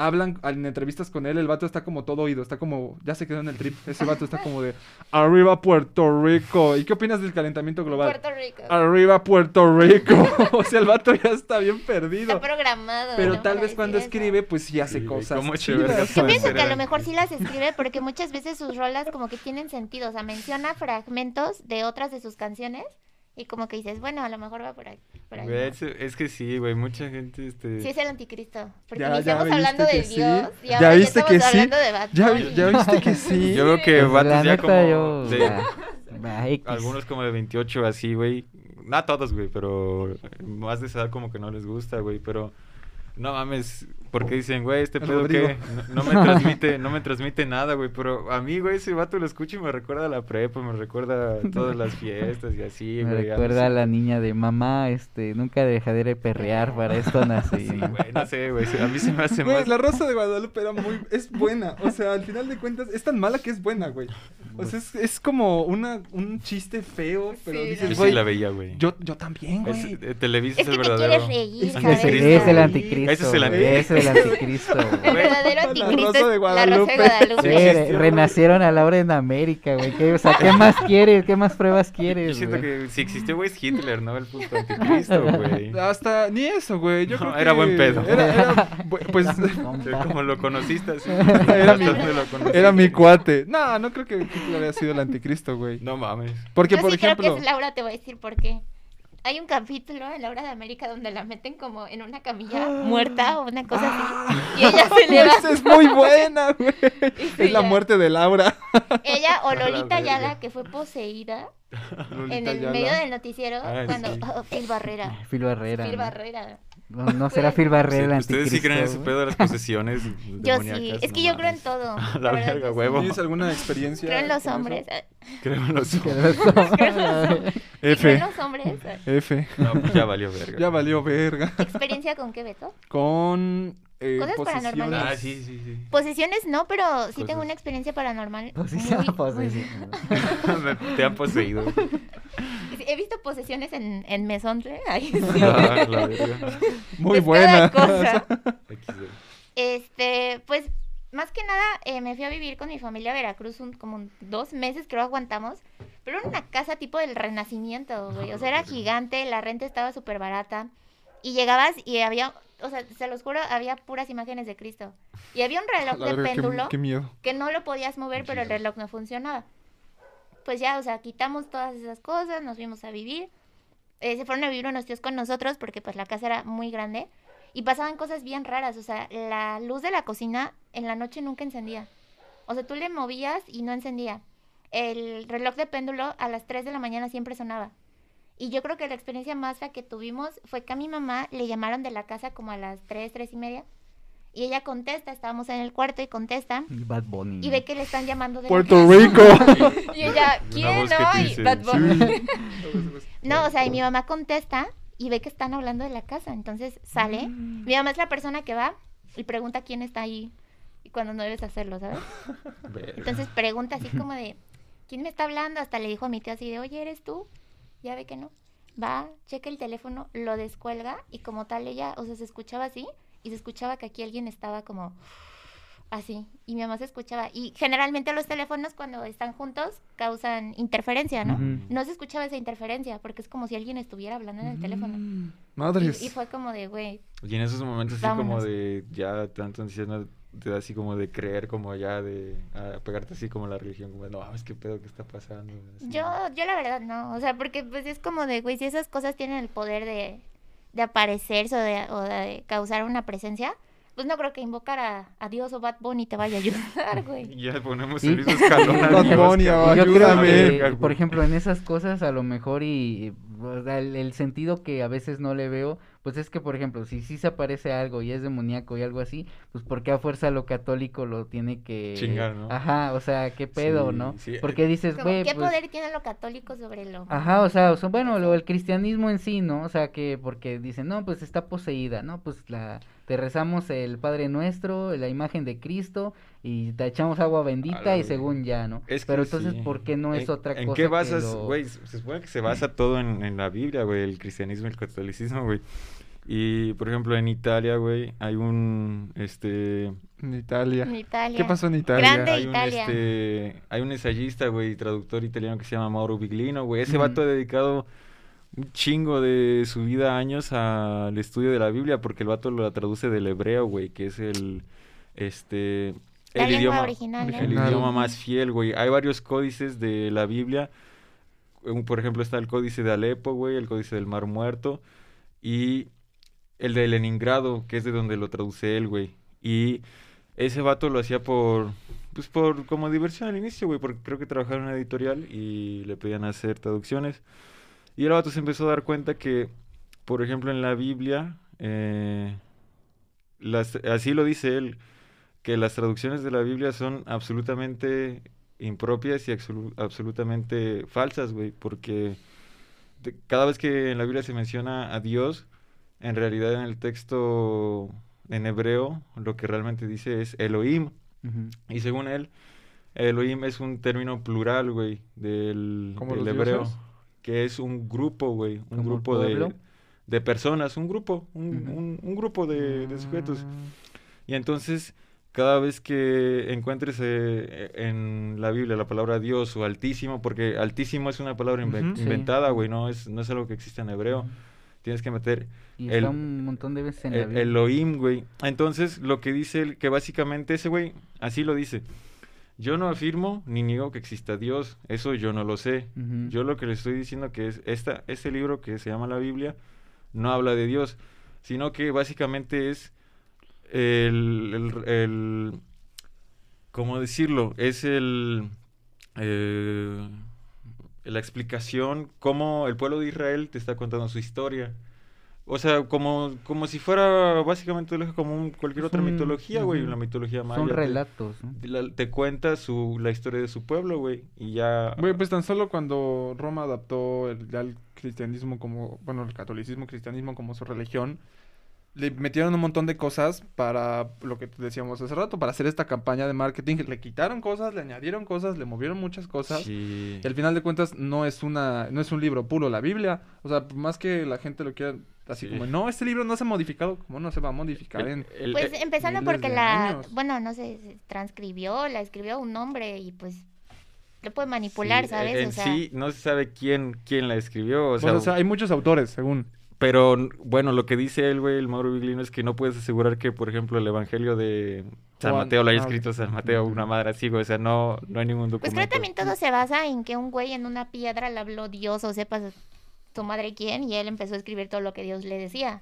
hablan en entrevistas con él, el vato está como todo oído, está como, ya se quedó en el trip. Ese vato está como de, arriba Puerto Rico. ¿Y qué opinas del calentamiento global? Puerto Rico. Arriba Puerto Rico. o sea, el vato ya está bien perdido. Está programado. Pero ¿no? tal para vez cuando eso. escribe, pues sí hace Sí, cosas vergas Yo pienso que a lo mejor sí las escribe porque muchas veces sus rolas como que tienen sentido, o sea, menciona fragmentos de otras de sus canciones y como que dices, bueno, a lo mejor va por ahí. Por ahí Güey, ¿no? es, que sí, güey. Mucha gente, este. Sí es el anticristo, porque Ya- viste hablando que de sí. Dios y Ya ahora ya, viste que estamos sí. hablando de ¿Ya, ya viste que sí? Yo veo que Pues, la ya como. yo, de- algunos como de 28 así, güey. No todos, güey, pero más de esa edad como que no les gusta, güey. Pero no mames, porque dicen, güey, este pedo que no, no me transmite, no me transmite nada, güey. Pero a mí, güey, ese vato lo escucho y me recuerda a la prepa, me recuerda a todas las fiestas y así, Me güey. ya no recuerda a la niña de mamá, este, nunca dejaré de perrear, para esto nací. Sí, ¿no? güey, no sé, güey. A mí se me hace Güey, más. la Rosa de Guadalupe era muy... Es buena. O sea, al final de cuentas, es tan mala que es buena, güey. O sea, es, es como una, un chiste feo, pero Sí, dices, Yo güey... sí la veía, güey. Yo, yo también, Es, güey. eh, Televisa Es es, que el te verdadero. reír, Es el- anticristo. es el Ese anticristo. es el anticristo. El anticristo. El güey. verdadero La anticristo Rosa la. Rosa de Guadalupe. Sí, renacieron a la hora en América, güey. ¿Qué, o sea, ¿qué más quieres? ¿Qué más pruebas Yo quieres, siento güey? que si existió, güey, es Hitler, ¿no? El puto anticristo, güey. Hasta ni eso, güey. Yo No, creo era que buen pedo. Era, pues. Como lo conociste así. Era mi- ¿dónde lo conociste? era mi cuate. No, no creo que Hitler haya sido el anticristo, güey. No mames. Porque, Yo por sí ejemplo, creo que es Laura, te voy a decir por qué. Hay un capítulo en Laura de América donde la meten como en una camilla muerta o una cosa así. Y ella se levanta. es muy buena, güey. Sí, Es la ya. muerte de Laura. Ella o A la Lolita. Ayala, que fue poseída Lolita en el medio del noticiero Ah, cuando sí. oh, Phil Barrera. Phil Barrera. Phil ¿no? Barrera. No, no será Phil Barrera el ¿Ustedes sí creen en ese pedo de las posesiones Yo sí, es que No yo creo en todo. La verga, sí. huevo. ¿Tienes alguna experiencia? Creo en los hombres. Creo en los ojos. los- Creo en F. los hombres. F. No, pues ya valió verga. Ya valió verga. ¿Experiencia con qué, Beto? con eh, Cosas posesiones. paranormales. Ah, sí, sí, sí. Posesiones no, pero sí tengo una experiencia paranormal. Posesión, muy- posesión. Te han poseído. He visto posesiones en, en Mesontle. Ay, sí. Ah, la. Muy buena. cosa. Este, pues, más que nada, eh, me fui a vivir con mi familia a Veracruz un, como un- dos meses, creo aguantamos. Pero era una casa tipo del renacimiento, güey. O sea, era gigante, la renta estaba súper barata. Y llegabas y había, o sea, se los juro, había puras imágenes de Cristo. Y había un reloj de péndulo qué que no lo podías mover, pero el reloj no funcionaba. Pues ya, o sea, quitamos todas esas cosas, nos fuimos a vivir. Eh, se fueron a vivir unos tíos con nosotros porque pues la casa era muy grande y pasaban cosas bien raras, o sea, la luz de la cocina en la noche nunca encendía. O sea, tú le movías y no encendía. El reloj de péndulo a las 3 de la mañana siempre sonaba. Y yo creo que la experiencia más fea que tuvimos fue que a mi mamá le llamaron de la casa como a las 3, 3 y media. Y ella contesta, estábamos en el cuarto y contesta. Bad Bunny. Y ve que le están llamando de la Puerto casa. Rico. Y ella, ¿quién dice, Bad Bunny. Sí. No, o sea, y mi mamá contesta y ve que están hablando de la casa. Entonces sale. Mm. Mi mamá es la persona que va y pregunta quién está ahí y cuando no debes hacerlo, ¿sabes? Verga. Entonces pregunta así como de, ¿quién me está hablando? Hasta le dijo a mi tío así de, oye, ¿eres tú? Ya ve que no. Va, checa el teléfono, lo descuelga y como tal ella, o sea, se escuchaba así y se escuchaba que aquí alguien estaba como así y mi mamá se escuchaba y generalmente los teléfonos cuando están juntos causan interferencia, ¿no? No se escuchaba esa interferencia porque es como si alguien estuviera hablando en el teléfono. Mm, Madres. Y, y fue como de, güey, Y en esos momentos así como de ya tanto anciano te da así como de creer como ya de a pegarte así como a la religión como de, no es que pedo que está pasando Así. Yo, yo la verdad no, o sea, porque pues es como de, güey, si esas cosas tienen el poder de, de aparecerse o de, o de causar una presencia, pues no creo que invocar a, a Dios o Bad Bunny te vaya a ayudar, güey. Y ya ponemos el mismo escalón a Dios, Bunny. Y yo creo que, por ejemplo, en esas cosas a lo mejor y sea, el, el sentido que a veces no le veo, pues es que, por ejemplo, si sí se aparece algo y es demoníaco y algo así, pues porque a fuerza lo católico lo tiene que... Chingar, ¿no? Ajá, o sea, qué pedo, Sí, ¿no? sí. Porque dices, Como, güey, ¿Qué pues... poder tiene lo católico sobre lo... Ajá, o sea, o sea, bueno, lo, el cristianismo en sí, ¿no? O sea, que porque dicen, no, pues está poseída, ¿no? Pues la, te rezamos el Padre Nuestro, la imagen de Cristo y te echamos agua bendita y según ya, ¿no? Es que Pero entonces, sí. ¿por qué no es ¿En- otra ¿En cosa qué que basas, lo- güey? Se supone que se basa todo en, en la Biblia, güey, el cristianismo y el catolicismo, güey. Y, por ejemplo, en Italia, güey, hay un, este, En Italia. En Italia. ¿Qué pasó en Italia? Grande. hay un, Italia. este, hay un ensayista, güey, traductor italiano que se llama Mauro Biglino, güey. Ese Ujú. vato ha dedicado un chingo de su vida, años, al estudio de la Biblia, porque el vato lo traduce del hebreo, güey, que es el, este, La el idioma, original, el Original. idioma más fiel, güey. Hay varios códices de la Biblia. Por ejemplo, está el códice de Alepo, güey, el códice del Mar Muerto y el de Leningrado, que es de donde lo traduce él, güey. Y ese vato lo hacía por, pues por como diversión al inicio, güey, porque creo que trabajaba en una editorial y le pedían hacer traducciones. Y el vato se empezó a dar cuenta que, por ejemplo, en la Biblia, eh, las, así lo dice él, que las traducciones de la Biblia son absolutamente impropias y absolu- absolutamente falsas, güey, porque de- cada vez que en la Biblia se menciona a Dios, en realidad en el texto en hebreo lo que realmente dice es Elohim, y según él, Elohim es un término plural, güey, del, ¿Como del los hebreo, dioses? Que es un grupo, güey, un ¿Como el grupo de, de personas, un grupo, un, un- un grupo de, de sujetos. Ah. Y entonces, cada vez que encuentres eh, en la Biblia la palabra Dios o Altísimo, porque Altísimo es una palabra inventada, güey, no es, no es algo que existe en hebreo. Tienes que meter Y El- está un montón de veces en la el, Biblia. Elohim, güey. Entonces, lo que dice él, que básicamente ese güey, así lo dice. Yo no afirmo ni niego que exista Dios, eso yo no lo sé. Yo lo que le estoy diciendo que es esta, este libro que se llama la Biblia no habla de Dios, sino que básicamente es el, el, el- ¿cómo decirlo? Es el, eh, la explicación cómo el pueblo de Israel te está contando su historia. O sea, como, como si fuera básicamente como un- cualquier Es otra un- mitología, güey, ujú. la mitología maya. Son te- relatos, ¿no? te, la- te cuenta su, la historia de su pueblo, güey, y ya... Güey, pues tan solo cuando Roma adaptó el, ya el cristianismo como, bueno, el catolicismo, cristianismo como su religión, le metieron un montón de cosas para lo que decíamos hace rato, para hacer esta campaña de marketing. Le quitaron cosas, le añadieron cosas, le movieron muchas cosas. Sí. Y al final de cuentas no es una, no es un libro puro, la Biblia. O sea, más que la gente lo quiera así Sí. como, no, este libro no se ha modificado, ¿cómo no se va a modificar en... El- Pues eh, empezando porque la, años. bueno, no sé, se transcribió, la escribió un hombre y pues lo puede manipular, sí, ¿sabes? En o sea, sí, no se sabe quién, quién la escribió, o Pues, sea, o sea, hay muchos autores, según. Pero, bueno, lo que dice él, güey, el Mauro Biglino, es que no puedes asegurar que, por ejemplo, el evangelio de San Juan, Mateo lo haya ah, escrito San Mateo, una madre así, güey. O sea, no, no hay ningún Pues documento. creo que también todo se basa en que un güey en una piedra le habló Dios o sepa tu madre quién y él empezó a escribir todo lo que Dios le decía.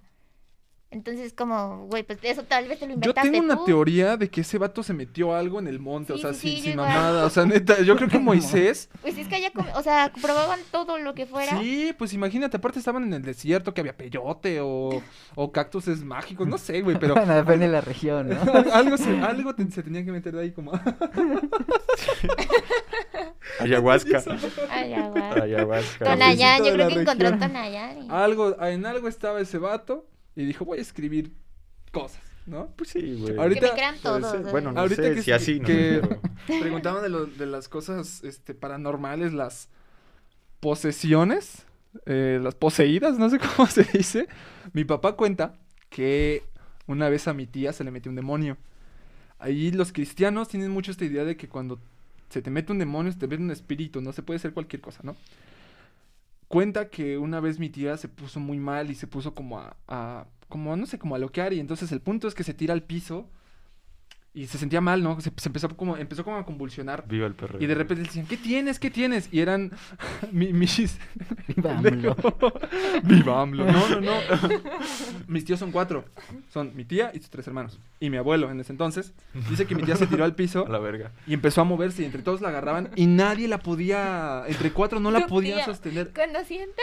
Entonces como, güey, pues eso tal vez te lo Yo inventaste tengo una tú. teoría de que ese vato se metió algo en el monte, o sea, sí, sin, sí, sin yo mamada. O sea, neta, yo creo que Moisés. Pues es que allá, o sea, probaban todo lo que fuera. Sí, pues imagínate, aparte estaban en el desierto, que había peyote o, o cactuses mágicos, no sé, güey, pero Bueno, depende de la región, ¿no? algo, se, algo te- se tenía que meter de ahí como... Ayahuasca. Ay, ya, guau. Ayahuasca. Tonayán, yo creo que encontró región. Tonayán. y- algo, en algo estaba ese vato y dijo, voy a escribir cosas, ¿no? Pues sí, güey. Ahorita- Que me crean todos. güey. Bueno, no Ahorita sé que, si así, no que preguntaban de, lo- de las cosas este, paranormales, las posesiones, eh, las poseídas, no sé cómo se dice. Mi papá cuenta que una vez a mi tía se le metió un demonio. Ahí los cristianos tienen mucho esta idea de que cuando se te mete un demonio, se te mete un espíritu, no se puede ser cualquier cosa, ¿no? Cuenta que una vez mi tía se puso muy mal y se puso como a, a- como no sé, como a loquear y entonces el punto es que se tira al piso y se sentía mal, ¿no? Se, se empezó como empezó como a convulsionar Viva el perro. y de repente decían, ¿qué tienes? ¿Qué tienes? Y eran mi- mis... Viva AMLO. Viva AMLO. No, no, no. mis tíos son cuatro. Son mi tía y sus tres hermanos. Y mi abuelo en ese entonces. Dice que mi tía se tiró al piso A la verga. y empezó a moverse y entre todos la agarraban y nadie la podía... Entre cuatro no la podían tía. sostener. Cuando sienta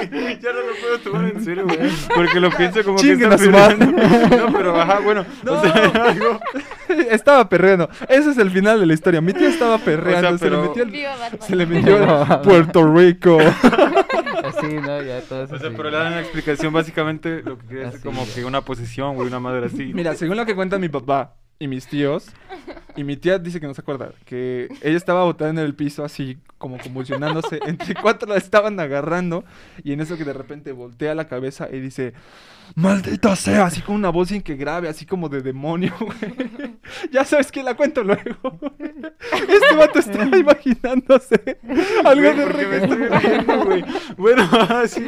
el ya no lo puedo tomar en serio, güey. Porque lo pienso como Chinguen que a su está. No, pero ajá, bueno. No. O sea, algo. estaba perreando. Ese es el final de la historia. Mi tía estaba perreando. se, pero- le metió el- se le metió Puerto Rico. Así, ¿no? Ya todos O sea, así. pero le dan una explicación. Básicamente lo que quería es Así, como ya. que una posesión, güey, una madre así. Mira, según lo que cuentan mi papá y mis tíos, y mi tía dice que no se acuerda, que ella estaba botada en el piso así como convulsionándose, entre cuatro la estaban agarrando y en eso que de repente voltea la cabeza y dice, maldita sea, así con una voz sin que grave, así como de demonio, güey. Ya sabes que la cuento luego. Este vato estaba imaginándose algo Güey, de ¿por qué me reggaetón. estoy riendo, güey? Bueno, ajá, sí.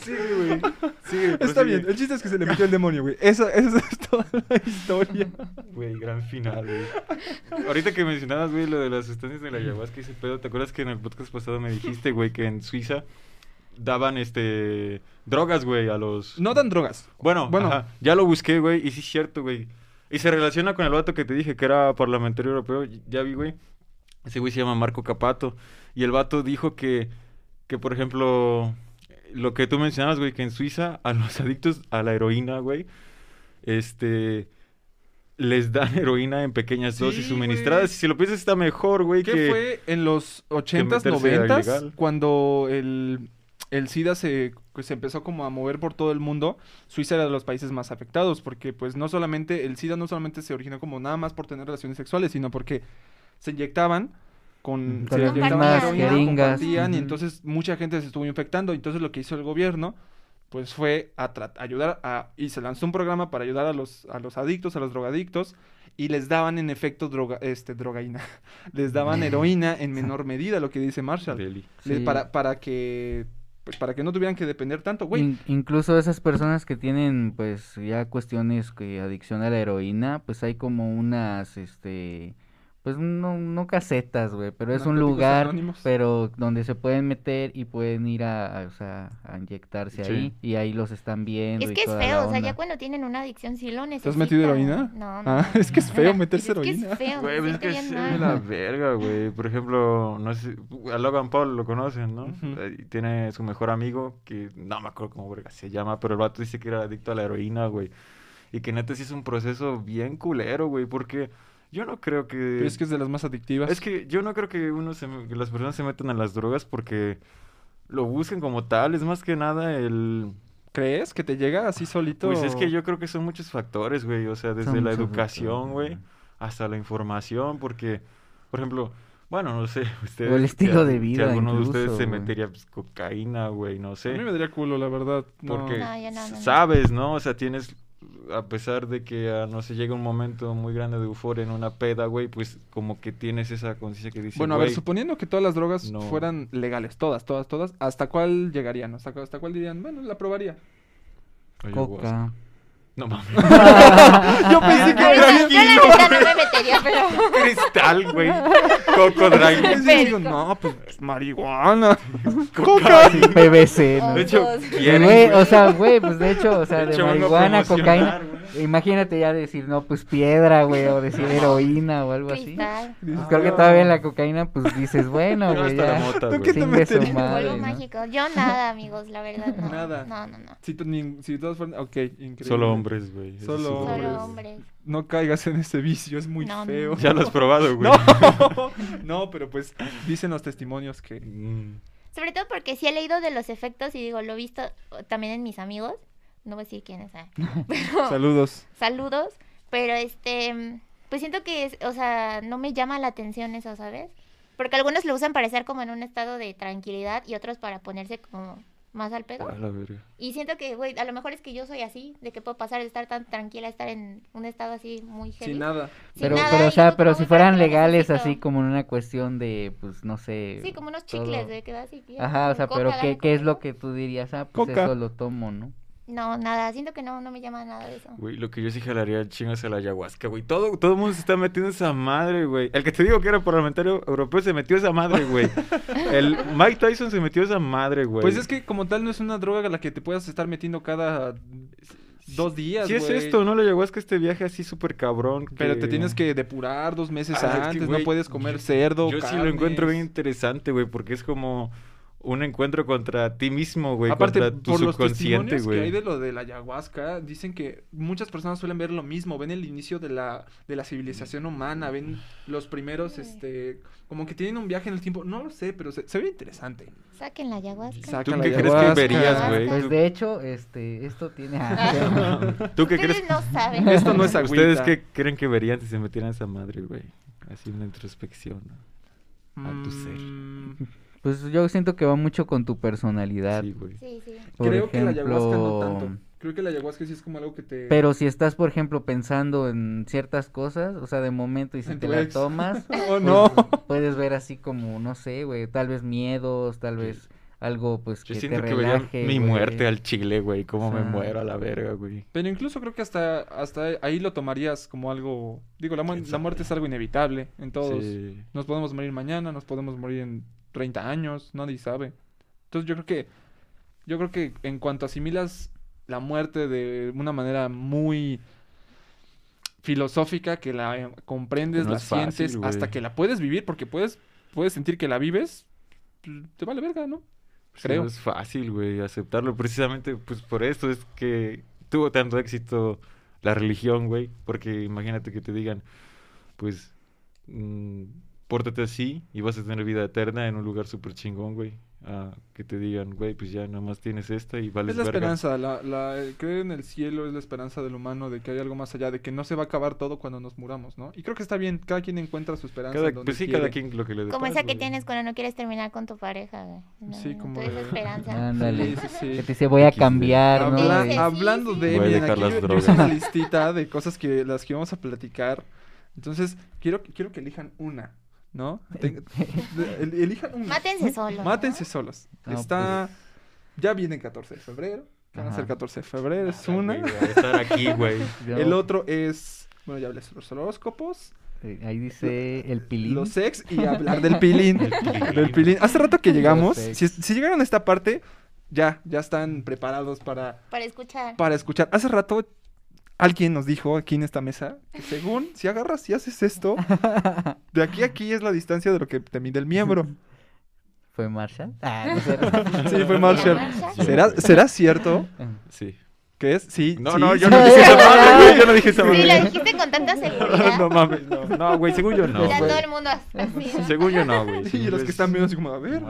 Sigue, güey. Está bien, el chiste es que se le metió el demonio, güey. Esa, esa es toda la historia. Güey, gran final, güey. Ahorita que mencionabas, güey, lo de las sustancias de la ayahuasca y ese pedo, ¿te acuerdas que en el podcast pasado me dijiste, güey, que en Suiza daban, este, drogas, güey, a los... No dan drogas. Bueno, Bueno. ya lo busqué, güey, y sí es cierto, güey. Y se relaciona con el vato que te dije que era parlamentario europeo, ya vi, güey. Ese güey se llama Marco Capato. Y el vato dijo que, que por ejemplo, lo que tú mencionabas, güey, que en Suiza a los adictos a la heroína, güey, este, les dan heroína en pequeñas dosis suministradas. Si lo piensas está mejor, güey, ¿Qué que... fue en los 80s, meterse a 90s? ilegal. Cuando el, el SIDA se, pues, se empezó como a mover por todo el mundo, Suiza era de los países más afectados, porque pues no solamente, el SIDA no solamente se originó como nada más por tener relaciones sexuales, sino porque se inyectaban con, Con se inyectaban heroína, jeringas. compartían, y entonces mucha gente se estuvo infectando, entonces lo que hizo el gobierno pues fue a ayudar a y se lanzó un programa para ayudar a los a los adictos, a los drogadictos y les daban en efecto droga este drogaína. les daban heroína en menor medida, lo que dice Marshall. Deli. Le- Sí. para para que pues para que no tuvieran que depender tanto, güey. In- incluso esas personas que tienen pues ya cuestiones que adicción a la heroína, pues hay como unas este pues no, no casetas, güey, pero es un lugar, Anónimos. pero donde se pueden meter y pueden ir a, a, o sea, a inyectarse Sí. ahí y ahí los están viendo Es y que es feo, o sea, ya cuando tienen una adicción sí lo necesitan. has metido heroína? No, no. Ah, no, es que es feo meterse Es que heroína. es feo, Güey, pues es que es mal. la verga, güey. Por ejemplo, no sé, a Logan Paul lo conocen, ¿no? Eh, Tiene su mejor amigo que no me acuerdo cómo verga se llama, pero el vato dice que era adicto a la heroína, güey. Y que neta sí es un proceso bien culero, güey, porque yo no creo que... Pero es que es de las más adictivas. Es que yo no creo que uno se, que las personas se metan a las drogas porque lo busquen como tal, es más que nada el... ¿Crees que te llega así solito? Pues es que yo creo que son muchos factores, güey, o sea, desde Son la educación, güey, hasta la información, porque, por ejemplo, bueno, no sé, ustedes... O el si estilo a- de Si vida alguno de ustedes se metería pues, cocaína, güey, no A sé. mí me daría culo, la verdad. No. Porque No, yo no, no, no. sabes, ¿no? O sea, tienes a pesar de que, ah, no sé, llega un momento muy grande de euforia en una peda, güey, pues como que tienes esa conciencia que dice, Bueno, a ver, suponiendo que todas las drogas no. fueran legales, todas, todas, todas, ¿hasta cuál llegarían? ¿Hasta, hasta cuál dirían? Bueno, la probaría. ayahuasca. Coca. No mames. Yo pensé que era yo la neta no me metería, pero... Cristal, güey. Coco Drive. Digo, no, pues marihuana. Coca. PVC, ¿no? De hecho, quieren, Güey, o sea, güey, pues de hecho, o sea, De marihuana, cocaína. Imagínate ya decir, no, pues piedra, güey, o decir heroína o algo así. Pues creo que todavía en la cocaína, pues dices, bueno, güey, ya. mota, ¿Tú qué te meterías? madre, Polvo ¿no? mágico. Yo nada, amigos, la verdad, no. Nada. No, no, no. Si, to- ni- si todos fueran... Ok, increíble. Solo hombres, güey. Solo hombres. Solo hombres. No caigas en ese vicio, es muy No, feo. Ya lo has probado, güey. No, no, pero pues dicen los testimonios que... Mm. Sobre todo porque sí he leído de los efectos y digo, lo he visto también en mis amigos. No voy a decir quiénes, ¿eh? pero Saludos. saludos. Pero este, pues siento que, es, o sea, no me llama la atención eso, ¿sabes? Porque algunos lo usan para estar como en un estado de tranquilidad y otros para ponerse como más al pedo. A la verga. Y siento que, güey, a lo mejor es que yo soy así, de que puedo pasar de estar tan tranquila a estar en un estado así muy heavy. Sin nada. Sin Pero, nada, pero, o sea, pero si güey, ¿para fueran legales así como en una cuestión de, pues, no sé. Sí, como unos todo- chicles, de que pides Ajá, o sea, coca, pero ¿qué, ¿qué es lo que tú dirías? Ah, pues Coca. eso lo tomo, ¿no? No, nada, siento que no, no me llama nada de eso. Güey, lo que yo sí jalaría al chingo es a la ayahuasca, güey. Todo, todo el mundo se está metiendo esa madre, güey. El que te digo que era parlamentario europeo se metió esa madre, güey. El Mike Tyson se metió esa madre, güey. Pues es que como tal no es una droga a la que te puedas estar metiendo cada dos días, Si es güey. esto, ¿no? La ayahuasca, este viaje así súper cabrón. Pero te tienes que depurar dos meses Ah, es que, antes, güey, no puedes comer yo- cerdo, Yo sí lo encuentro bien interesante, güey, porque es como un encuentro contra ti mismo, güey. Aparte, contra tu por los subconsciente, testimonios que hay güey. de lo de la ayahuasca, dicen que muchas personas suelen ver lo mismo, ven el inicio de la, de la civilización humana, ven los primeros, este, como que tienen un viaje en el tiempo, no lo sé, pero se, se ve interesante. Saquen la ayahuasca. Saca ¿Tú la qué crees que verías, güey? Pues de hecho, este, esto tiene... ¿Tú qué Ustedes crees? no saben. Esto no es ¿Ustedes agüita. qué creen que verían si se metieran esa madre, güey? Así una introspección. ¿no? a tu ser. Pues yo siento que va mucho con tu personalidad. Sí, güey. Sí, sí. Por Creo que la ayahuasca no ejemplo, tanto. Creo que la ayahuasca sí es como algo que te... Pero si estás, por ejemplo, pensando en ciertas cosas, o sea, de momento y si te la ex. tomas, Oh, pues, no. puedes ver así como, no sé, güey, tal vez miedos, tal vez algo, pues, Yo que siento te que vería relaje, mi güey. muerte al chile, güey. Cómo me muero a la verga, güey. Pero incluso creo que hasta, hasta ahí lo tomarías como algo... Digo, la, mu- ¿Quién la muerte es algo inevitable en todos. Sí. Nos podemos morir mañana, nos podemos morir en 30 años, nadie sabe. Entonces yo creo que yo creo que en cuanto asimilas la muerte de una manera muy filosófica que la eh, comprendes, no la fácil, sientes hasta que la puedes vivir porque puedes puedes sentir que la vives, pues, te vale verga, ¿no? Creo. No es fácil, güey, aceptarlo. Precisamente, pues por esto es que tuvo tanto éxito la religión, güey. Porque imagínate que te digan, pues, mm, pórtate así y vas a tener vida eterna en un lugar súper chingón, güey. A que te digan, güey, pues ya nomás tienes esta y vales es la verga. esperanza, la, la- el creer en el cielo es la esperanza del humano de que hay algo más allá, de que no se va a acabar todo cuando nos muramos, ¿no? Y creo que está bien, cada quien encuentra su esperanza. Cada- en donde pues sí, quiere. cada quien lo que le dé Como paz, esa que güey. tienes cuando no quieres terminar con tu pareja, güey. No, Sí, como de- desesperanza. Ándale. Sí, sí, sí. Que te dice, voy a cambiar, hablando sí. de, Voy a miren, dejar aquí las yo- una listita de cosas que las que vamos a platicar. Entonces, quiero, quiero que elijan una, ¿no? Ten- de- el- elijan una. Mátense solos. ¿no? Mátense solos. No, Está. Ya viene el 14 de febrero. ¿Qué van a ser Ajá. 14 de febrero? Es Ah, una. estar aquí, güey. El otro es. Bueno, ya hablé sobre los horóscopos, Ahí dice el pilín. los sex y hablar del pilín. El pilín. del pilín. Hace rato que llegamos. Si, si llegaron a esta parte, ya, ya están preparados para Para escuchar. para escuchar. Hace rato alguien nos dijo aquí en esta mesa que según si agarras y haces esto, de aquí a aquí es la distancia de lo que te mide el miembro. ¿Fue Marshall? Ah, no sé. Sí, fue Marshall. ¿Será, ¿Será cierto Sí. que es? Sí. No, sí, no, yo no dije esa madre, güey. Yo no dije esa Sí, madre. lo dijiste con tanta seguridad. No mames, no. No, güey, según yo no. ya todo el mundo así. ¿no? Según yo no, güey. Sí, y los que están viendo así como, a ver.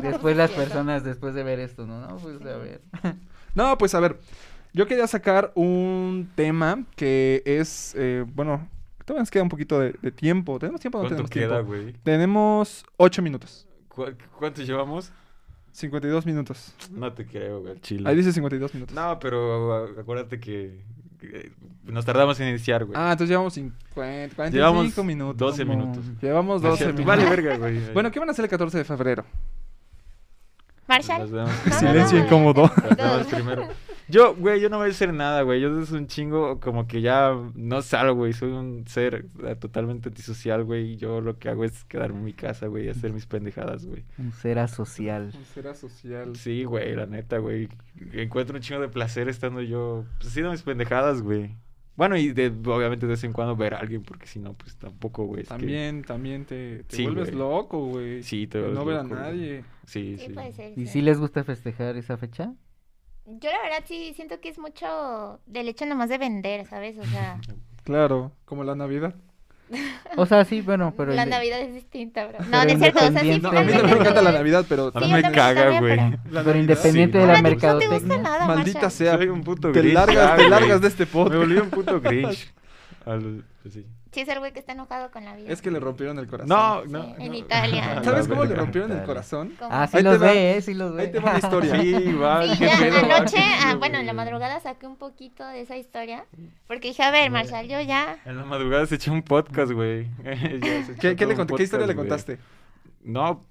Después las personas, después de ver esto, ¿no? No, pues a ver. No, pues a ver. Yo quería sacar un tema que es, eh, bueno, todavía nos queda un poquito de, de tiempo. ¿Tenemos tiempo o no ¿Cuánto tenemos queda, tiempo? güey? Tenemos 8 minutos. ¿Cu- ¿Cuánto llevamos? 52 minutos. No te creo, güey, chile. Ahí dice 52 minutos. No, pero a- acuérdate que eh, nos tardamos en iniciar, güey. Ah, entonces llevamos 50, 45 Llevamos minutos. 12 Como- minutos. Llevamos No es 12 cierto, minutos. Vale, verga, güey. Bueno, ¿qué van a hacer el 14 de febrero? Marshall. Silencio incómodo. Primero. Yo, güey, yo no voy a hacer nada, güey. Yo es un chingo como que ya no salgo, güey. Soy un ser eh, totalmente antisocial, güey. y Yo lo que hago es quedarme en mi casa, güey, y hacer mis pendejadas, güey. Un ser asocial. Será social. Sí, güey, la neta, güey. Encuentro un chingo de placer estando yo pues, haciendo mis pendejadas, güey. Bueno, y de, obviamente de vez en cuando ver a alguien, porque si no, pues tampoco, güey. que- También, también te, te Sí, vuelves loco, güey. Sí, te vuelves No ver a nadie. Sí, Sí, sí. puede ser. ¿Y sí. si les gusta festejar esa fecha? Yo la verdad sí siento que es mucho del hecho nomás de vender, ¿sabes? O sea, Claro, como la Navidad. O sea, sí, bueno, pero... la Navidad es distinta, bro. No, no es cierto, o sea, sí, No, a mí también me encanta la Navidad, pero... A mí me caga, güey. Pero independiente Sí, de no. la Ahora, pues, no te gusta mercadotecnia... nada, Maldita Marshall. sea. Soy un puto Te Grinch largas, ya, te güey. largas de este Me podcast. volví un puto Grinch. Al- sí. Sí, es el güey que está enojado con la vida. Es que le rompieron el corazón. No, Sí, no. en no. Italia. ¿Sabes cómo le rompieron el corazón? ¿Cómo? Ah, sí Ahí te los va- ve, ¿eh? Sí los ve. Ahí te va la historia. Sí, va. Sí, ya pedo, va, anoche, qué ah, bueno, en la madrugada saqué un poquito de esa historia. Porque dije, a ver, Marshall, yo ya. En la madrugada se echó un podcast, güey. ¿Qué, qué le conté? ¿Qué historia le podcast, güey. contaste? No,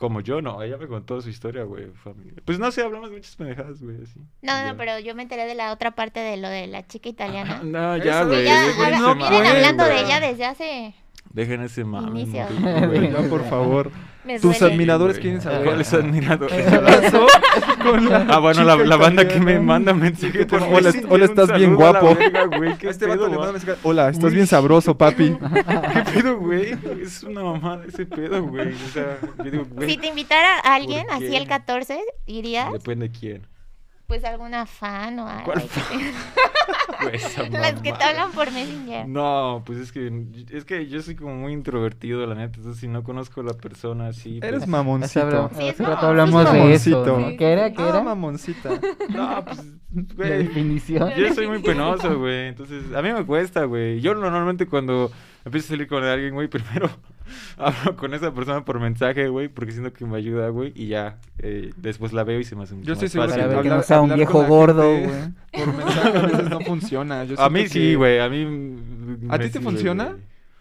como yo, no. Ella me contó su historia, güey. familia. Pues no sé, hablamos de muchas pendejadas, güey, así. No, Ya. no, pero yo me enteré de la otra parte de lo de la chica italiana. No, ya, güey. no vienen mame, hablando de ella desde hace. Dejen ese mame. Inicio. güey. Ya, por favor. Me Tus duele. admiradores güey. quieren saber. ¿Cuáles admiradores? ¿Qué pasó con la Ah, bueno, la, la banda que me manda mensaje por Hola, hola, estás bien guapo. verga, güey, ¿qué A este vato pedo, le manda mensaje, Hola, estás Uy. bien sabroso, papi. ¿Qué pedo, güey? Es una mamada ese pedo, güey. O sea, yo digo, güey. Si te invitara a alguien ¿por así el 14, irías, Depende de quién. Pues alguna fan o algo. ¿Cuál te- Las que te hablan por Messenger. No, pues es que es que yo soy como muy introvertido, la neta. Entonces, si no conozco a la persona así. Eres pues, mamoncito. Hace, habla- Sí, hablamos es de eso, mamoncito. ¿no? ¿Qué era? ¿Qué Ah, era? mamoncita. No, pues, güey. definición. Yo soy muy penoso, güey. Entonces, a mí me cuesta, güey. Yo normalmente cuando empiezo a salir con alguien, güey, primero hablo con esa persona por mensaje, güey, porque siento que me ayuda, güey, y ya. eh, después la veo y se me hace mucho Yo estoy seguro que no sea un viejo gordo, güey. Por mensaje a veces no funciona. Yo A mí sí, güey. A mí. ¿A ti te sirve, funciona?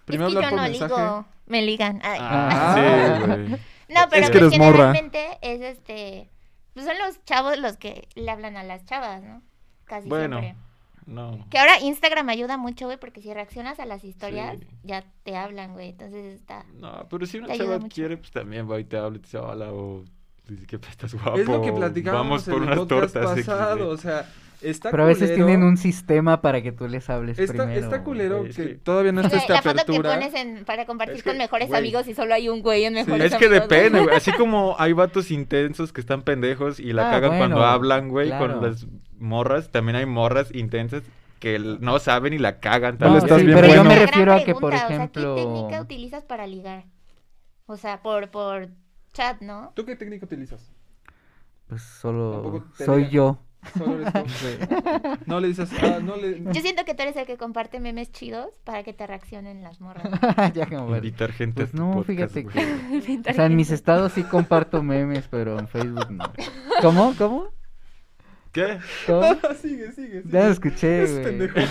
Primero es que hablar yo por no mensaje. ligo, me ligan. Ay. Ah. Sí, güey. No, pero Es que pues eres morra. generalmente es este. Pues son los chavos los que le hablan a las chavas, ¿no? Casi Bueno. siempre. No. Que ahora Instagram ayuda mucho, güey, porque si reaccionas a las historias, Sí. ya te hablan, güey. Entonces está. No, pero si una chava quiere, pues también va y te habla y te dice hola o dice que estás guapo. Es lo que platicábamos Vamos en por el unas podcast tortas. X, pasado. O sea, está Pero a veces tienen un sistema para que tú les hables Está, primero. está culero que, todavía no está esta la foto que apertura. pones en, para compartir Es que, con mejores güey. amigos y solo hay un güey en mejores Es que amigos, depende, güey. Así como hay vatos intensos que están pendejos y la Ah, cagan cuando hablan, güey, claro. con las morras. También hay morras intensas que no saben y la cagan. Tal No, vez también. estás sí, bien pero yo me refiero a que, por ejemplo... O sea, ¿qué técnica utilizas para ligar? O sea, por, por chat, ¿no? ¿Tú qué técnica utilizas? Pues solo soy digan. yo. Solo eres tú. No le dices, ah, no le... Yo siento que tú eres el que comparte memes chidos para que te reaccionen las morras. ya ver. Invitar gente Pues no, podcast, fíjate que... O sea, en mis estados sí comparto memes, pero en Facebook no. ¿Cómo? ¿Cómo? ¿Qué? ¿Cómo? sigue, sigue, sigue. Ya lo escuché, Es güey. pendejo.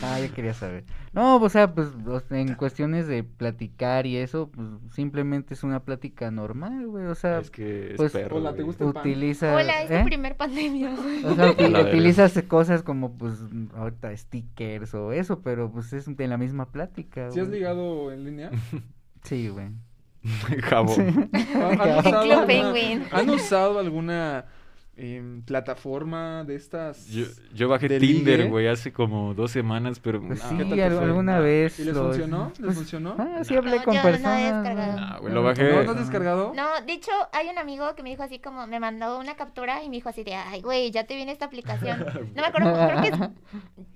Ah, yo quería saber. No, o sea, pues en cuestiones de platicar y eso, pues simplemente es una plática normal, güey. O sea, Es que es pues, perro, hola, ¿te gusta el pan? utiliza... Hola, es ¿eh? tu primer pandemia, güey. O sea, utilizas cosas como, pues, ahorita stickers o eso, pero pues es de la misma plática, ¿Sí has ligado en línea? Sí, güey. Jabón. ¿Han, han usado Club alguna, Penguin. ¿han usado alguna plataforma de estas? Yo, yo bajé ¿De Tinder, güey, hace como dos semanas, pero... Pues no, sí, alguna Ah, vez. ¿y les lo- funcionó? ¿Les pues, funcionó? Ah, sí No. hablé No, con yo no he personas. No, güey, lo bajé. ¿No, ¿No has descargado? No, de hecho, hay un amigo que me dijo así como, me mandó una captura y me dijo así de, ay, güey, ya te viene esta aplicación. No me acuerdo, creo que es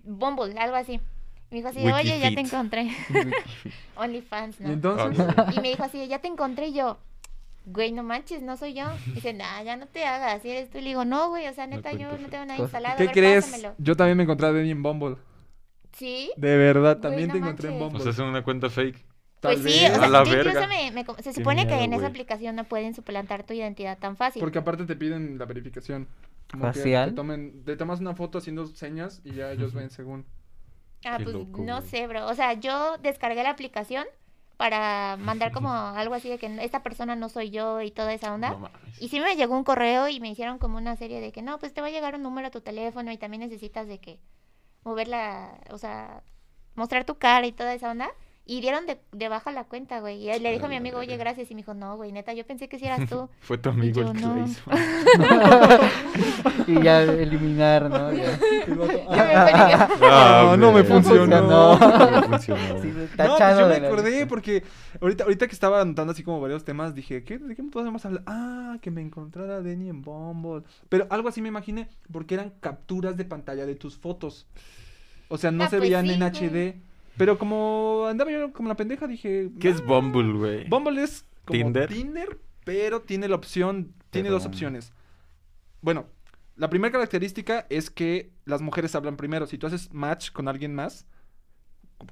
Bumble, algo así. Y me dijo así de, oye, ya te encontré. OnlyFans, ¿Y ¿no? entonces? Ok. Y me dijo así ya te encontré y yo. Güey, no manches, no soy yo. Y dice, nah, ya no te hagas, si eres tú. Y le digo, no, güey, o sea, No neta, yo no tengo nada instalado. ¿Qué ver, crees? pásamelo". Yo también me encontré a Denny en Bumble. ¿Sí? De verdad, Güey, también no te encontré en. O Bumble. sea, es una cuenta fake. Tal Pues sí, o sea, A la yo incluso verga. me, me se supone que en esa aplicación no pueden suplantar tu identidad tan fácil. Porque aparte te piden la verificación. Como que Facial. te, tomen, te tomas una foto haciendo señas y ya ellos ven según. Ah, Qué pues loco, no sé, bro. O sea, yo descargué la aplicación para mandar como algo así de que esta persona no soy yo y toda esa onda. No. Y sí me llegó un correo y me hicieron como una serie de que no, pues te va a llegar un número a tu teléfono y también necesitas de que mover la, o sea, mostrar tu cara y toda esa onda. Y dieron de, de baja la cuenta, güey. Y le dijo a mi amigo, oye, gracias. Y me dijo, no, güey, neta, yo pensé que si eras tú. Fue tu amigo yo el que no. lo hizo. y ya eliminar, ¿no? Ya. Me perdí. Ah, no me güey. funcionó. No. No me funcionó. Sí, No, pues tachado yo me acordé lista. porque ahorita, ahorita que estaba anotando así como varios temas, dije, ¿qué, ¿de qué podemos hablar? Ah, que me encontrara Denny en Bumble. Pero algo así me imaginé, porque eran capturas de pantalla de tus fotos. O sea, no Ah, se pues veían sí, en. HD. Pero como andaba yo como la pendeja, dije... ¿Qué es "Ah". Bumble, güey? Bumble es como ¿Tinder? Tinder, pero tiene la opción, tiene Pero- dos opciones. Bueno, la primera característica es que las mujeres hablan primero. Si tú haces match con alguien más,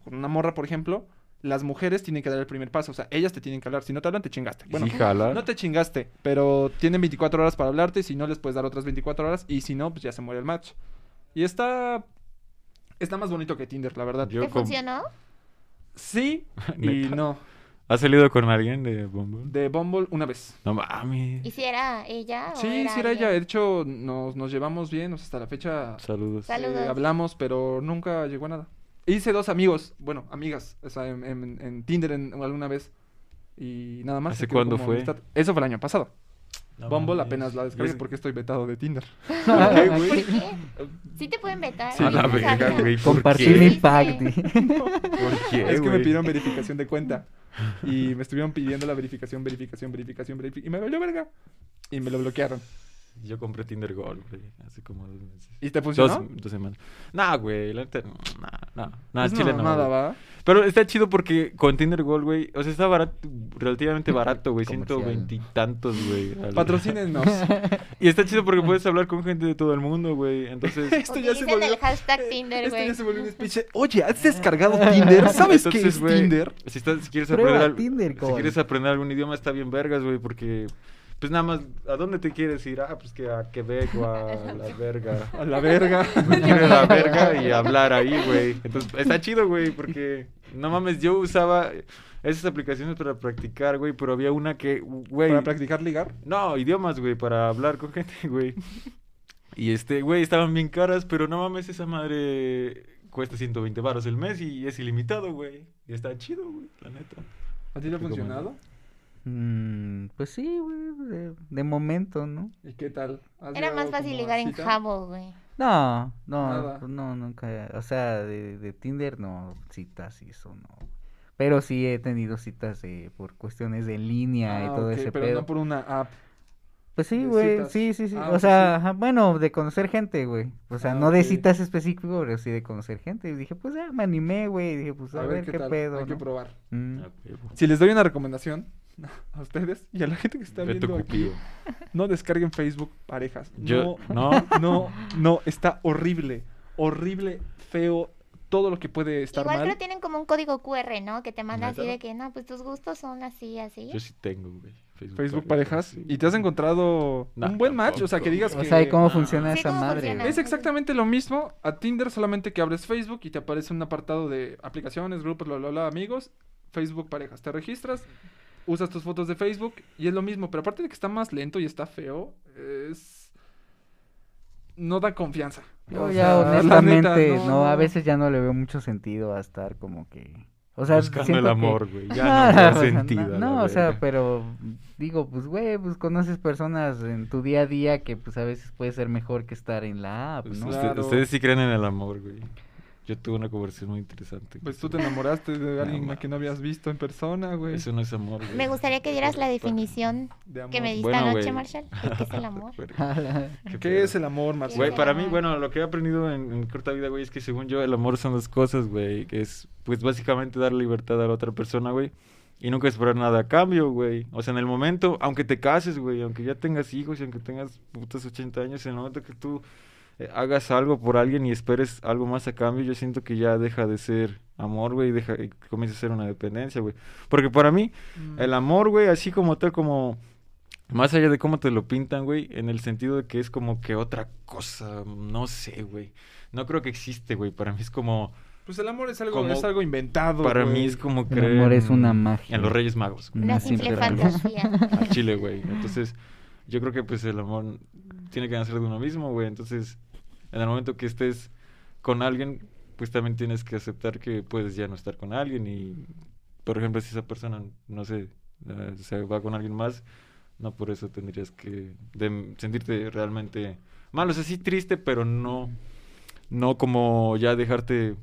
con una morra, por ejemplo, las mujeres tienen que dar el primer paso. O sea, ellas te tienen que hablar. Si no te hablan, te chingaste. Bueno, sí, jala. no te chingaste, pero tienen 24 horas para hablarte. Si no, les puedes dar otras 24 horas. Y si no, pues ya se muere el match. Y está... Está más bonito que Tinder, la verdad. Yo ¿Te funcionó? Sí y no. ¿Has salido con alguien de Bumble? De Bumble una vez. No mames. ¿Y si era ella o Sí, era sí era ella. De hecho, nos, nos llevamos bien. o sea, hasta la fecha Saludos. Sal- Saludos. eh, hablamos, pero nunca llegó a nada. Hice dos amigos, bueno, amigas, o sea, en, en- en Tinder en- alguna vez. Y nada más. ¿Hace cuándo fue? amistad. Eso fue el año pasado. No Bumble mames. apenas la descargué ¿Y es- porque estoy vetado de Tinder. ¿Por qué, güey? Sí te pueden vetar. Sí. A la verga, güey. ¿por Compartir. ¿Por qué, es que me pidieron verificación de cuenta. Y me estuvieron pidiendo la verificación, verificación, verificación, verificación. Y me valió verga. Y me lo bloquearon. Yo compré Tinder Gold, güey, hace como dos meses. ¿Y te funcionó? Dos, dos semanas. Nah, güey, la neta, no, nah, no, no, Es chile una no. güey. ¿va? Pero está chido porque con Tinder Gold, güey, o sea, está barato, relativamente barato, güey, Comercial. ciento veintitantos, güey. Patrocínenos. Y está chido porque puedes hablar con gente de todo el mundo, güey, entonces... Esto ya se volvió. el hashtag Tinder, Esto güey. ya se volvió un speech. Oye, ¿has descargado Tinder? ¿Sabes qué Entonces, es güey, Tinder? Si, estás, si quieres Prueba aprender al- Tinder, si quieres aprender algún idioma está bien vergas, güey, porque pues nada más ¿a dónde te quieres ir? Ah, pues que a Quebec o a la verga. A la verga. Me quiero ir a la verga y hablar ahí, güey. Entonces, está chido, güey, porque no mames, yo usaba esas aplicaciones para practicar, güey, pero había una que, güey, Para practicar ligar. no, idiomas, güey, para hablar con gente, güey. Y este, güey, estaban bien caras, pero no mames, esa madre cuesta 120 baros el mes y es ilimitado, güey. Y está chido, güey, la neta. ¿A ti te ha Recomiendo. funcionado? Mm, pues sí, güey, de, de momento, ¿no? ¿Y qué tal? ¿Has Era más fácil ligar en? Jabo, güey. No, no, Nada. pues no, nunca, o sea, de, de Tinder no, citas y eso no. Pero sí he tenido citas de, por cuestiones de línea y Ah, todo ok, ese pero pedo. no por una app. Pues sí, güey, sí, sí, sí. Ah, o pues sea, sí. ajá, bueno, de conocer gente, güey. O sea, Ah, no de citas específico, pero sí de conocer gente. Y dije, pues ya, me animé, güey. Dije, pues a, A ver qué tal. pedo, Hay que ¿no? probar. Mm. Si les doy una recomendación a ustedes y a la gente que está Beto viendo aquí, no descarguen Facebook parejas. Yo, No, no, no, no, está horrible. Horrible, feo, todo lo que puede estar Igual mal. creo tienen como un código QR, ¿no? Que te manda así de que, no, pues tus gustos son así, así. yo sí tengo, güey. Facebook parejas. sí. ¿Y te has encontrado No, un buen match? O sea, que digas O que... sea, ¿y cómo Ah. funciona Sí, esa ¿cómo madre, funciona? Es exactamente lo mismo a Tinder, solamente que abres Facebook y te aparece un apartado de aplicaciones, grupos, bla, bla, bla, amigos, Facebook parejas. Te registras, usas tus fotos de Facebook y es lo mismo, pero aparte de que está más lento y está feo, es... No da confianza. Yo O ya sea, honestamente, neta, no, a veces ya no le veo mucho sentido a estar como que... O sea, Buscando el que- amor, güey. Ya no da o sea, sentido. no, no, o sea, pero digo, pues, güey, pues conoces personas en tu día a día que pues a veces puede ser mejor que estar en la app, Pues ¿no? usted- Claro. ustedes sí creen en el amor, güey. Yo tuve una conversación muy interesante. Pues tú te enamoraste de alguien mames. que no habías visto en persona, güey. Eso no es amor, güey. Me gustaría que dieras la definición De amor. que me diste Bueno, anoche, güey. Marshall. ¿Qué es el amor? ¿Qué, es el amor, Marcelo? Güey, para mí, bueno, lo que he aprendido en, en corta vida, güey, es que según yo el amor son dos cosas, güey. Que es, pues, básicamente dar libertad a la otra persona, güey. Y nunca esperar nada a cambio, güey. O sea, en el momento, aunque te cases, güey, aunque ya tengas hijos y aunque tengas putas 80 años, en el momento que tú hagas algo por alguien y esperes algo más a cambio, yo siento que ya deja de ser amor, güey, y deja, y comienza a ser una dependencia, güey. Porque para mí, Mm. el amor, güey, así como tal, como Más allá de cómo te lo pintan, güey, en el sentido de que es como que otra cosa, no sé, güey. No creo que existe, güey. Para mí es como... Pues el amor es algo, Como- es algo inventado. Para mí es como El creer amor es una magia. En los Reyes Magos. güey. Una simple simple fantasía. Al Chile, güey. Entonces, yo creo que pues el amor tiene que nacer de uno mismo, güey. Entonces, en el momento que estés con alguien, pues también tienes que aceptar que puedes ya no estar con alguien y, por ejemplo, si esa persona, no sé, eh, se va con alguien más, no por eso tendrías que de- sentirte realmente mal, o sea, sí triste, pero no, no como ya dejarte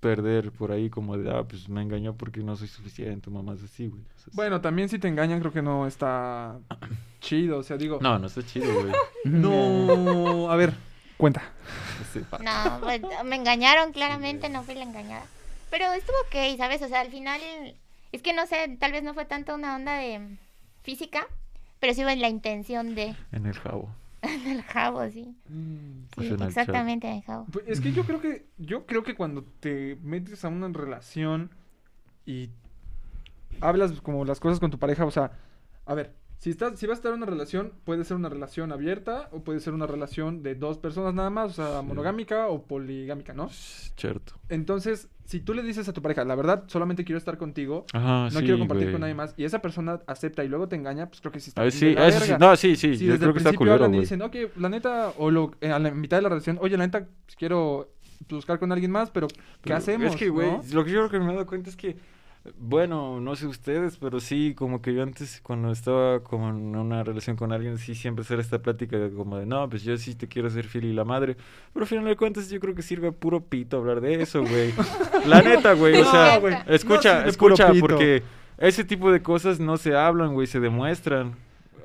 perder por ahí como de, ah, pues me engañó porque no soy suficiente, mamás así, güey. Es- Bueno, también si te engañan creo que no está chido, o sea, digo... No, no está chido, güey. No, a ver, cuenta. Sí. No, pues, me engañaron claramente, no fui la engañada. Pero estuvo ok, ¿sabes? O sea, al final, es que no sé, tal vez no fue tanto una onda de física, pero sí fue la intención de En el jabo. del jabo, sí. Pues Sí, en el exactamente, en el jabo. Pues, es que yo creo que yo creo que cuando te metes a una relación y hablas como las cosas con tu pareja, o sea, a ver, si estás si vas a estar en una relación, puede ser una relación abierta o puede ser una relación de dos personas nada más, o sea, Sí. monogámica o poligámica, ¿no? Cierto. Entonces, si tú le dices a tu pareja, la verdad, solamente quiero estar contigo, Ajá, no sí, quiero compartir con nadie más, y esa persona acepta y luego te engaña, pues creo que sí está Ah, de sí, eso sí, no, sí, sí, Si yo desde creo el que está principio culero, hablan y dicen, ok, la neta, o lo, eh, a la mitad de la relación, oye, la neta, pues, quiero buscar con alguien más, pero ¿qué Pero hacemos? Es que, güey, no? lo que yo creo que me he dado cuenta es que, bueno, no sé ustedes, pero sí, como que yo antes, cuando estaba como en una relación con alguien, sí siempre era esta plática de como de, no, pues yo sí te quiero ser fiel y la madre. Pero al final de cuentas, yo creo que sirve puro pito hablar de eso, güey. La neta, güey, o No, sea, no escucha, escucha, porque ese tipo de cosas no se hablan, güey, se demuestran.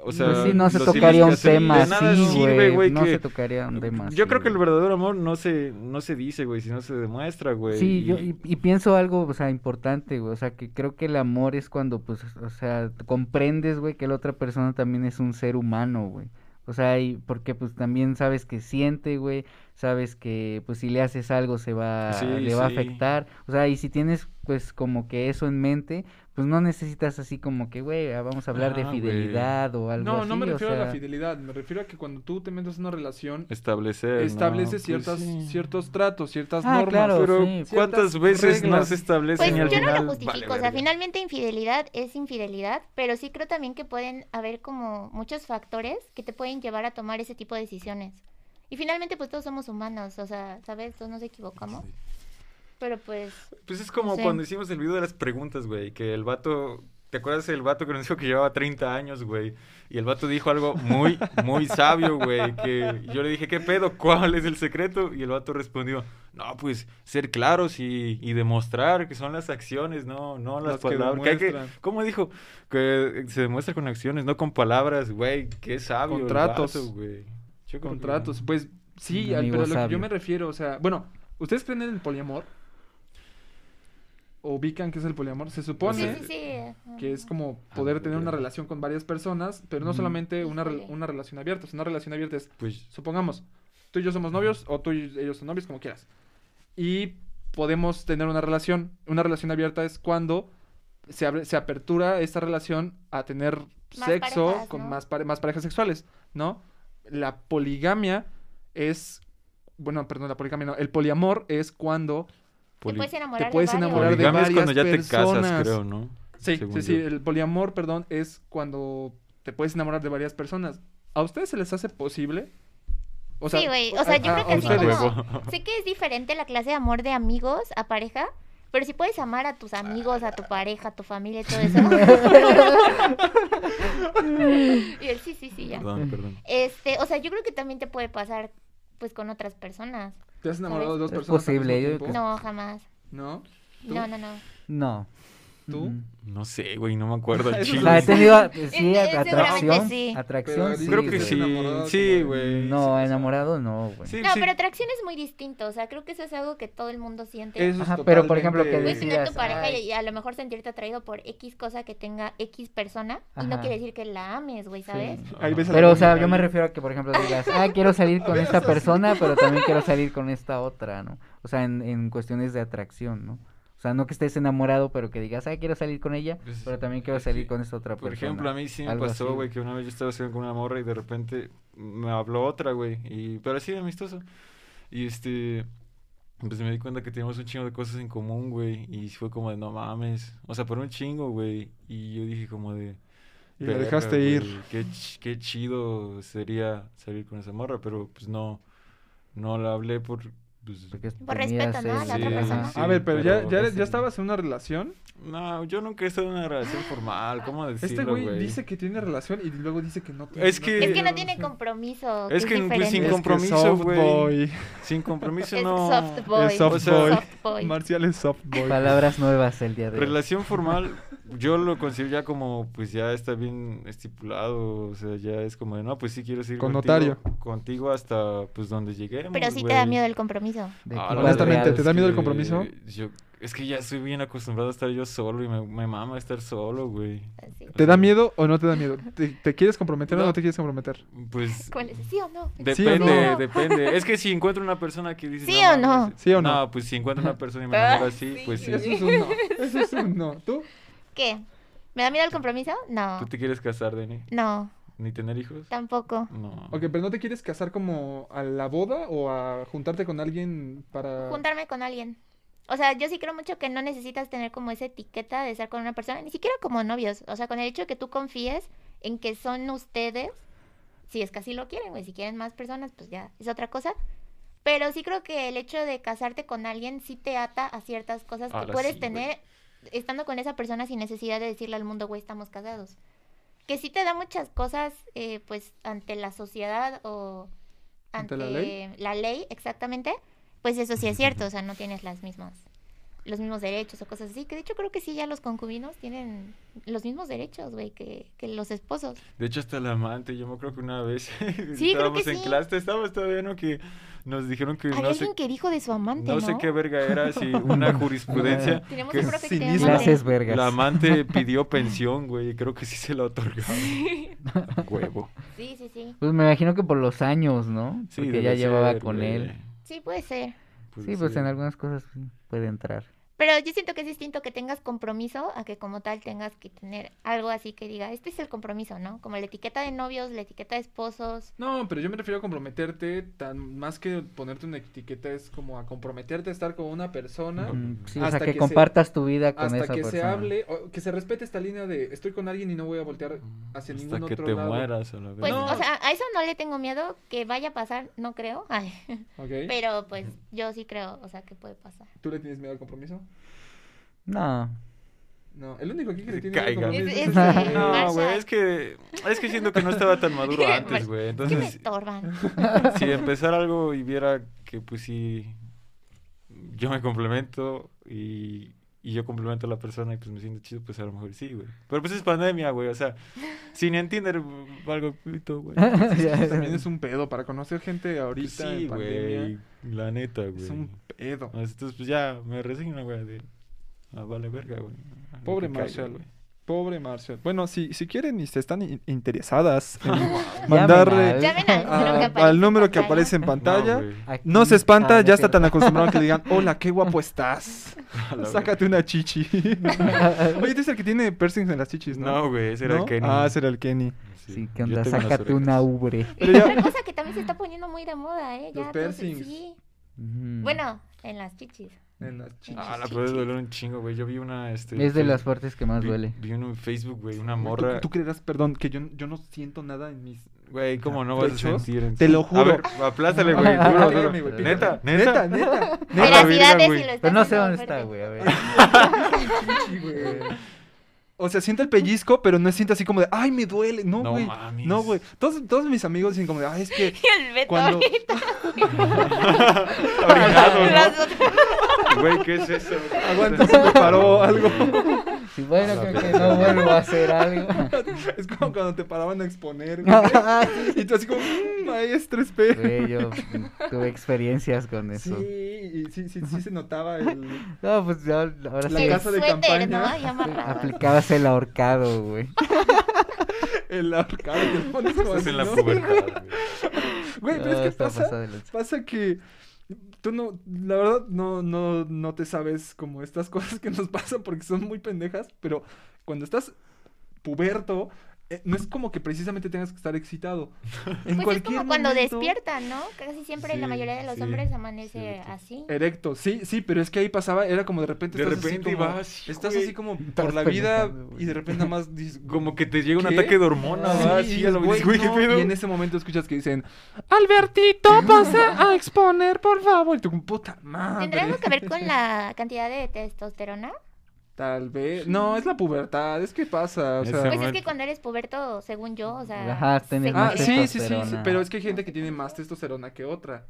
O sea, Pues sí, no se tocaría un tema De nada así, sirve, güey. No que- se tocaría un tema Yo creo que el verdadero amor no se, no se dice, güey, sino se demuestra, güey. Sí, yo, y- y, y pienso algo, o sea, importante, güey, o sea, que creo que el amor es cuando, pues, o sea, comprendes, güey, que la otra persona también es un ser humano, güey. O sea, y porque pues también sabes que siente, güey, sabes que pues si le haces algo se va, Sí, le va a afectar. O sea, y si tienes pues como que eso en mente, pues no necesitas así como que, güey, ah, vamos a hablar de güey. fidelidad o algo No, así. no me o refiero a la fidelidad, me refiero a que cuando tú te metes en una relación, establecer. estableces ¿no? Pues ciertas, sí. ciertos tratos, ciertas Ah, normas. claro, Pero sí. ¿cuántas veces no se establecen Pues y al yo no lo justifico, vale o sea, verga? finalmente infidelidad es infidelidad, pero sí creo también que pueden haber como muchos factores que te pueden llevar a tomar ese tipo de decisiones. Y finalmente pues todos somos humanos, o sea, ¿sabes? Todos nos equivocamos. Pero pues, Pues es como cuando hicimos el video de las preguntas, güey, que el vato... ¿Te acuerdas el vato que nos dijo que llevaba 30 años, güey? Y el vato dijo algo muy, muy sabio, güey, que yo le dije, ¿qué pedo? ¿Cuál es el secreto? Y el vato respondió, no, pues, ser claros y, y demostrar que son las acciones, no, no las, Las que palabras. Que hay que. ¿Cómo dijo? Que se demuestra con acciones, no con palabras, güey, qué sabio Contratos. güey. Yo que- Contratos, pues sí, al- pero a lo que yo me refiero, o sea, bueno, ¿ustedes creen en el poliamor? ¿O ubican qué es el poliamor? Se supone sí, sí. que es como Ah, poder tener una relación con varias personas, pero no solamente una, una relación abierta, o sea, una relación abierta es, Pues, supongamos, tú y yo somos novios o tú y ellos son novios, como quieras. Y podemos tener una relación. Una relación abierta es cuando se, abre, se apertura esta relación a tener Más sexo parejas, con más, pare- más parejas sexuales, ¿no? La poligamia es, bueno, perdón, la poligamia no, el poliamor es cuando, Te puedes enamorar puedes de enamorar de poligamia es cuando ya varias te casas, personas. creo, ¿no? sí, Según sí, sí, el poliamor, perdón, es cuando te puedes enamorar de varias personas. ¿A ustedes se les hace posible? O Sí, güey, o sea, a- yo a- creo que así como-. Sé que es diferente la clase de amor de amigos a pareja, pero si puedes amar a tus amigos, a tu pareja, a tu familia y todo eso. y él, sí, sí, sí, ya. Perdón, perdón. Este, o sea, yo creo que también te puede pasar pues con otras personas. ¿Te has enamorado de dos personas? posible, yo? No, jamás. ¿No? ¿Tú? No, no, no. No. ¿Tú? No sé, güey, no me acuerdo chile. sea, he tenido sí, atracción. seguramente sí. Atracción, Pero sí. Creo que ¿Estás sí, enamorado sí, güey. No, enamorado no, güey. Sí, No, sí. pero atracción es muy distinto, o sea, creo que eso es algo que todo el mundo siente. Eso es Ajá, pero, por ejemplo, que Puedes tener tu pareja y a lo mejor sentirte atraído por X cosa que tenga X persona y no quiere decir que la ames, güey, ¿sabes? Ahí ves a Pero, la o sea, yo me refiero a que, por ejemplo, digas, ah, quiero salir con esta persona, pero también quiero salir con esta otra, ¿no? O sea, en, en cuestiones de atracción, ¿no? O sea, no que estés enamorado, pero que digas, ah, quiero salir con ella, Pues, pero también quiero salir con esta otra Por persona. ejemplo, a mí sí me algo pasó, güey, que una vez yo estaba haciendo con una morra y de repente me habló otra, güey, y pero así amistoso. Y este pues me di cuenta que teníamos un chingo de cosas en común, güey, y fue como de no mames, o sea, por un chingo, güey, y yo dije como de Y la "Verga, dejaste ir. Qué, ch- qué chido sería salir con esa morra, pero pues no no la hablé por pues, Porque Por respeto, ¿no? a la el- otra Sí, persona. sí, a ver, pero, ya, pero ya, ese- ya estabas en una relación. No, yo nunca he estado en una relación formal, ¿cómo decirlo, Este güey güey? dice que tiene relación y luego dice que no tiene. Es que- Es que no tiene compromiso. Es que que, es pues, sin. Es compromiso, soft güey. boy. Sin compromiso Es no. soft boy. Es soft O sea, boy. Soft boy. Marcial es soft boy. Palabras nuevas el día de hoy. Relación formal, yo lo considero ya como, pues ya está bien estipulado, o sea, ya es como de, no, pues sí quiero seguir Con contigo, notario. contigo hasta, pues, donde lleguemos, Pero sí te da miedo el compromiso. Ah, Honestamente. ¿te da miedo el compromiso? Yo, es que ya estoy bien acostumbrado a estar yo solo y me, me mama estar solo, güey. Así. ¿Te da miedo o no te da miedo? ¿Te, te quieres comprometer o No. te quieres comprometer? Pues, ¿Cuál es? ¿Sí o no? depende, no? depende. Es que si encuentro una persona que dice... ¿Sí o no? ¿Sí o no? No, pues si encuentro una persona y me Ah, enamoro así, sí. pues sí. Eso es un no. Eso es un no. ¿Tú? ¿Qué? ¿Me da miedo el compromiso? No. ¿Tú te quieres casar, Dani? No, ¿Ni tener hijos? tampoco. No. Ok, pero ¿no te quieres casar como a la boda o a juntarte con alguien para... Juntarme con alguien. O sea, yo sí creo mucho que no necesitas tener como esa etiqueta de estar con una persona, ni siquiera como novios. O sea, con el hecho de que tú confíes en que son ustedes, si es que así lo quieren, güey. Si quieren más personas, pues ya es otra cosa. Pero sí creo que el hecho de casarte con alguien sí te ata a ciertas cosas que puedes sí, tener estando con esa persona sin necesidad de decirle al mundo, güey, estamos casados. Que sí te da muchas cosas, eh, pues, ante la sociedad o ¿Ante ante, la ley? la ley, exactamente. Pues eso sí es cierto, o sea, no tienes las mismas los mismos derechos o cosas así, que de hecho creo que sí, ya los concubinos tienen los mismos derechos, güey, que, que los esposos. De hecho, hasta el amante, yo me creo que una vez Sí, creo que estábamos en sí. clase, estábamos todavía, ¿no? Que nos dijeron que Hay no sé, alguien que dijo de su amante, no ¿no? sé qué verga era, si una jurisprudencia. Tenemos que un amante. Clases vergas. La amante pidió pensión, güey, y creo que sí se la otorgaron. Huevo. Sí, sí, sí. Pues me imagino que por los años, ¿no? Sí, Porque ya llevaba ser, con güey. él. Sí, puede ser. Puede Sí, pues ser. en algunas cosas sí puede entrar. Pero yo siento que es distinto que tengas compromiso a que como tal tengas que tener algo así que diga, este es el compromiso, ¿no? Como la etiqueta de novios, la etiqueta de esposos. No, pero yo me refiero a comprometerte, tan más que ponerte una etiqueta, es como a comprometerte a estar con una persona Mm, sí, o hasta sea, que que, se- compartas tu vida con hasta esa que persona. se hable, o que se respete esta línea de estoy con alguien y no voy a voltear hacia Hasta ningún que otro te lado. mueras a la Pues. No. o sea, a eso no le tengo miedo que vaya a pasar, no creo. Pero pues yo sí creo, o sea, que puede pasar. ¿Tú le tienes miedo al compromiso? No. No, el único aquí que le Que tiene caiga. Es- es es- No, güey, es que es que siento que no estaba tan maduro antes, güey. Es que me Entonces, estorban. si empezar algo y viera que pues sí yo me complemento y, y yo complemento a la persona y pues me siento chido, pues a lo mejor sí, güey. Pero pues es pandemia, güey, o sea, si ni en Tinder valgo pito, güey. También es un pedo para conocer gente ahorita Pues sí, en pandemia. güey, la neta, güey. Es un pedo. Entonces pues ya me resigno, güey, de ah, vale verga, güey. Pobre Marshall. güey. Pobre Marshall. Bueno, si, si quieren y se están in- interesadas en mandarle al- Llamen al número que a- aparece al en número que pantalla. aparece en pantalla. No, güey. Aquí- No se espanta, Ah, ya es está tan acostumbrado que le digan, hola, qué guapo estás. A la Sácate una chichi. Oye, este es el que tiene piercings en las chichis, ¿no? No, güey, ese era ¿No? el Kenny. Ah, ese era el Kenny. Sí, ¿qué yo onda? tengo Sácate una orejas. ubre. Pero ya, Otra cosa que también se está poniendo muy de moda, ¿eh? Ya Los todos- piercings. Sí. Ujú. Bueno, en las chichis. En las chichis. Ah, la puede doler un chingo, güey. Yo vi una, este... Es de las partes que más vi, duele. Vi uno en Facebook, güey, una ¿Tú, morra. tú creerás, perdón, que yo, yo no siento nada en mis... Güey, ¿cómo no vas a sentir? en- Te lo A juro. ver, aplástale, güey. Duro, duro. güey, Neta, neta. Neta, neta. Neta, Veracidad de güey. si lo está Pero no sé dónde está, güey. A ver. O sea, siento el pellizco, pero no siento así como de, ay, me duele. No, No güey. mames. No, güey. Todos, todos mis amigos dicen como de, ay, es que Y el Beto cuando... ¿no? Güey, ¿qué es eso? Aguanta, se me paró algo. Sí, bueno, creo que no vuelvo a hacer algo. Es como cuando te paraban a exponer. güey. Y tú así como, mmm, maestro, espera. Güey, yo tuve experiencias con eso. Sí, y sí, sí, sí se notaba el... No, pues ya, ahora La sí. casa de suéter, campaña. ¿no? Ahí. Aplicabas el ahorcado, güey. El ahorcado te pones como Estás así, en la pubertad, güey. Güey, pero No, es que está pasa, pasa que Tú no, la verdad, no, no, no te sabes como estas cosas que nos pasan porque son muy pendejas, pero cuando estás puberto, eh, no es como que precisamente tengas que estar excitado. En Pues es cualquier como cuando momento- despiertan, ¿no? Casi siempre la mayoría de los sí, hombres amanece cierto. así. Erecto, sí, sí, pero es que ahí pasaba, era como de repente De estás así repente como- vas, estás güey. así como por la vida güey. y de repente nada más dices, Como que te llega un ¿Qué? ataque de hormonas, Sí, ¿verdad? y güey, dices, güey, ¿qué no, y en ese momento escuchas que dicen, Albertito, pasa a exponer, por favor. Y tú, como, puta madre. ¿Tendrá algo que ver con la cantidad de testosterona? Tal vez. No, es la pubertad, es que pasa. O sea, Pues es que cuando eres puberto, según yo, o sea... Ajá, tienes se Ah, más sí, sí, sí, pero es que hay gente que tiene más testosterona que otra.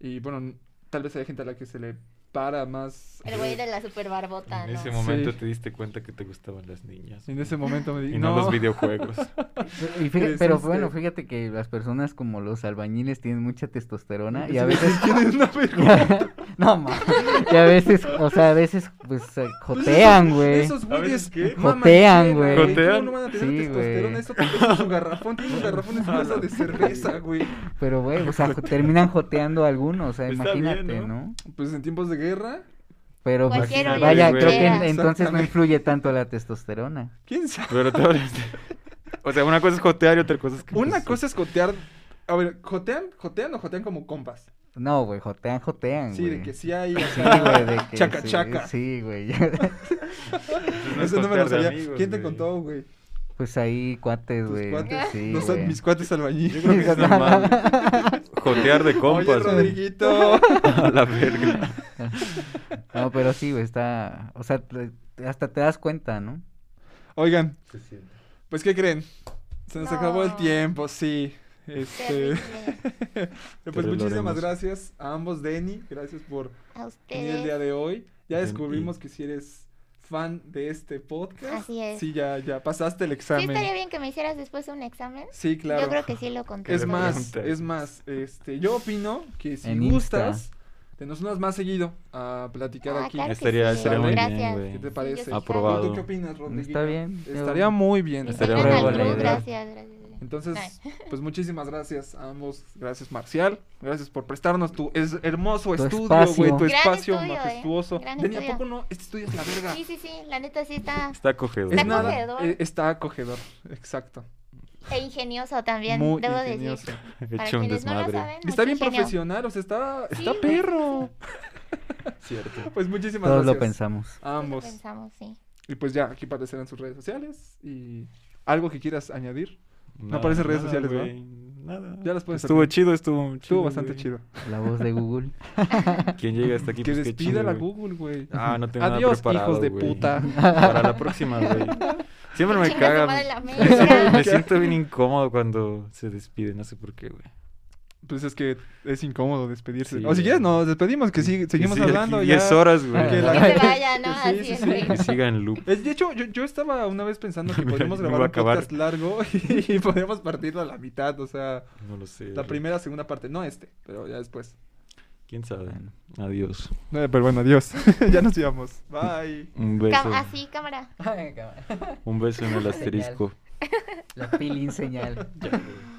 Y bueno, tal vez hay gente a la que se le para más. El güey de la super barbota, En ¿no? ese momento Sí. te diste cuenta que te gustaban las niñas. En ese momento me di, Y no, los videojuegos. Y fíjate- pero este- bueno, fíjate que las personas como los albañiles tienen mucha testosterona y a veces una no ma, y a veces, o sea, a veces pues se jotean, güey. Esos ¿A veces güeyes qué? maman Jotean, güey. ¿Cómo Jotean. no van a tener Sí, testosterona? güey. Eso, es un garrafón, tiene un garrafón en bolsa de cerveza, güey. Pero güey, o sea, terminan joteando a algunos, o sea, Está bien, imagínate, ¿no? ¿no? Pues en tiempos de guerra, Pero pues, vaya, creo que en- entonces no influye tanto la testosterona. quién sabe. Pero te O sea, una cosa es jotear y otra cosa es que... Una pues, cosa es jotear. A ver, ¿jotean, jotean o jotean como compas? No, güey, jotean, jotean, Sí, güey. de que sí hay Sí, güey, de que chaca sí, chaca. Sí, güey. no Eso no me lo sabía. amigos, ¿Quién te contó, güey? Pues ahí cuates, güey. cuates. Sí, no son mis cuates Yo albañiles. creo que es normal. Jotear de compas, Oye, güey. Rodriguito. A la verga. No, pero sí, güey, está, o sea, te- hasta te das cuenta, ¿no? Oigan, pues, ¿qué creen? Se nos No. acabó el tiempo, sí. Este. Pues muchísimas haremos. gracias a ambos, Denny. Gracias por venir el día de hoy. Ya descubrimos que si eres fan de este podcast. Así es. Sí, ya, ya pasaste el Sí, examen. estaría bien que me hicieras después un examen. Sí, claro. Yo creo que sí lo conté. Es más, es más, este, yo opino que si En gustas, nos unas más seguido a platicar Ah, aquí. claro Estaría- sí. estaría muy Gracias. bien, güey. ¿Qué te parece? Aprobado. ¿Tú qué opinas, Rodrigo? Está bien, Estaría muy bien. Estaría muy buena idea. gracias, gracias. Entonces, Ay. pues muchísimas gracias a ambos. Gracias, Marcial. Gracias por prestarnos tu es hermoso Tu estudio, güey. Tu Gran espacio estudio, ¿eh? majestuoso. Gran Deni, ¿a poco no? Este estudio es la verga. Sí, sí, sí, la neta sí está. Está acogedor. Es Está nada, acogedor. eh, está acogedor, exacto. E ingenioso también, Muy debo ingenioso. decir. Para Hecho un quienes no lo desmadre. saben, está bien ingenio. profesional, o sea, está, está Sí. perro. Cierto. Pues muchísimas Todos lo gracias. pensamos. Sí lo ambos. pensamos, sí. Y pues ya, aquí aparecerán sus redes sociales. Y algo que quieras añadir. Nada, aparecen redes nada, sociales, ¿no? güey, Nada. Ya las puedes Estuvo chido, estuvo chido. Estuvo bastante güey. chido. La voz de Google. Quien llega hasta aquí, que pues despida chido, la. Google, güey. Ah, no tengo Adiós, nada preparado, hijos de puta. Para la próxima, güey. Siempre me caga. me- siento bien incómodo cuando se despide, no sé por qué, güey. Pues es que es incómodo despedirse. Sí, o si quieres, nos despedimos, que sí, seguimos Que hablando. aquí ya. 10 horas, güey. Que Que la- se vaya, ¿no? Sí, Así sí, es, sí. güey. Que siga en loop. De hecho, yo, yo estaba una vez pensando que podríamos grabar un acabar. podcast largo y, podríamos partirlo a la mitad, o sea, No lo sé. la güey. primera, segunda parte, no este, pero ya después. ¿Quién sabe? Adiós. Eh, pero bueno, adiós. ya nos íbamos. Bye. Un beso. Cam- Así, cámara. Un beso en el asterisco. La pilín señal.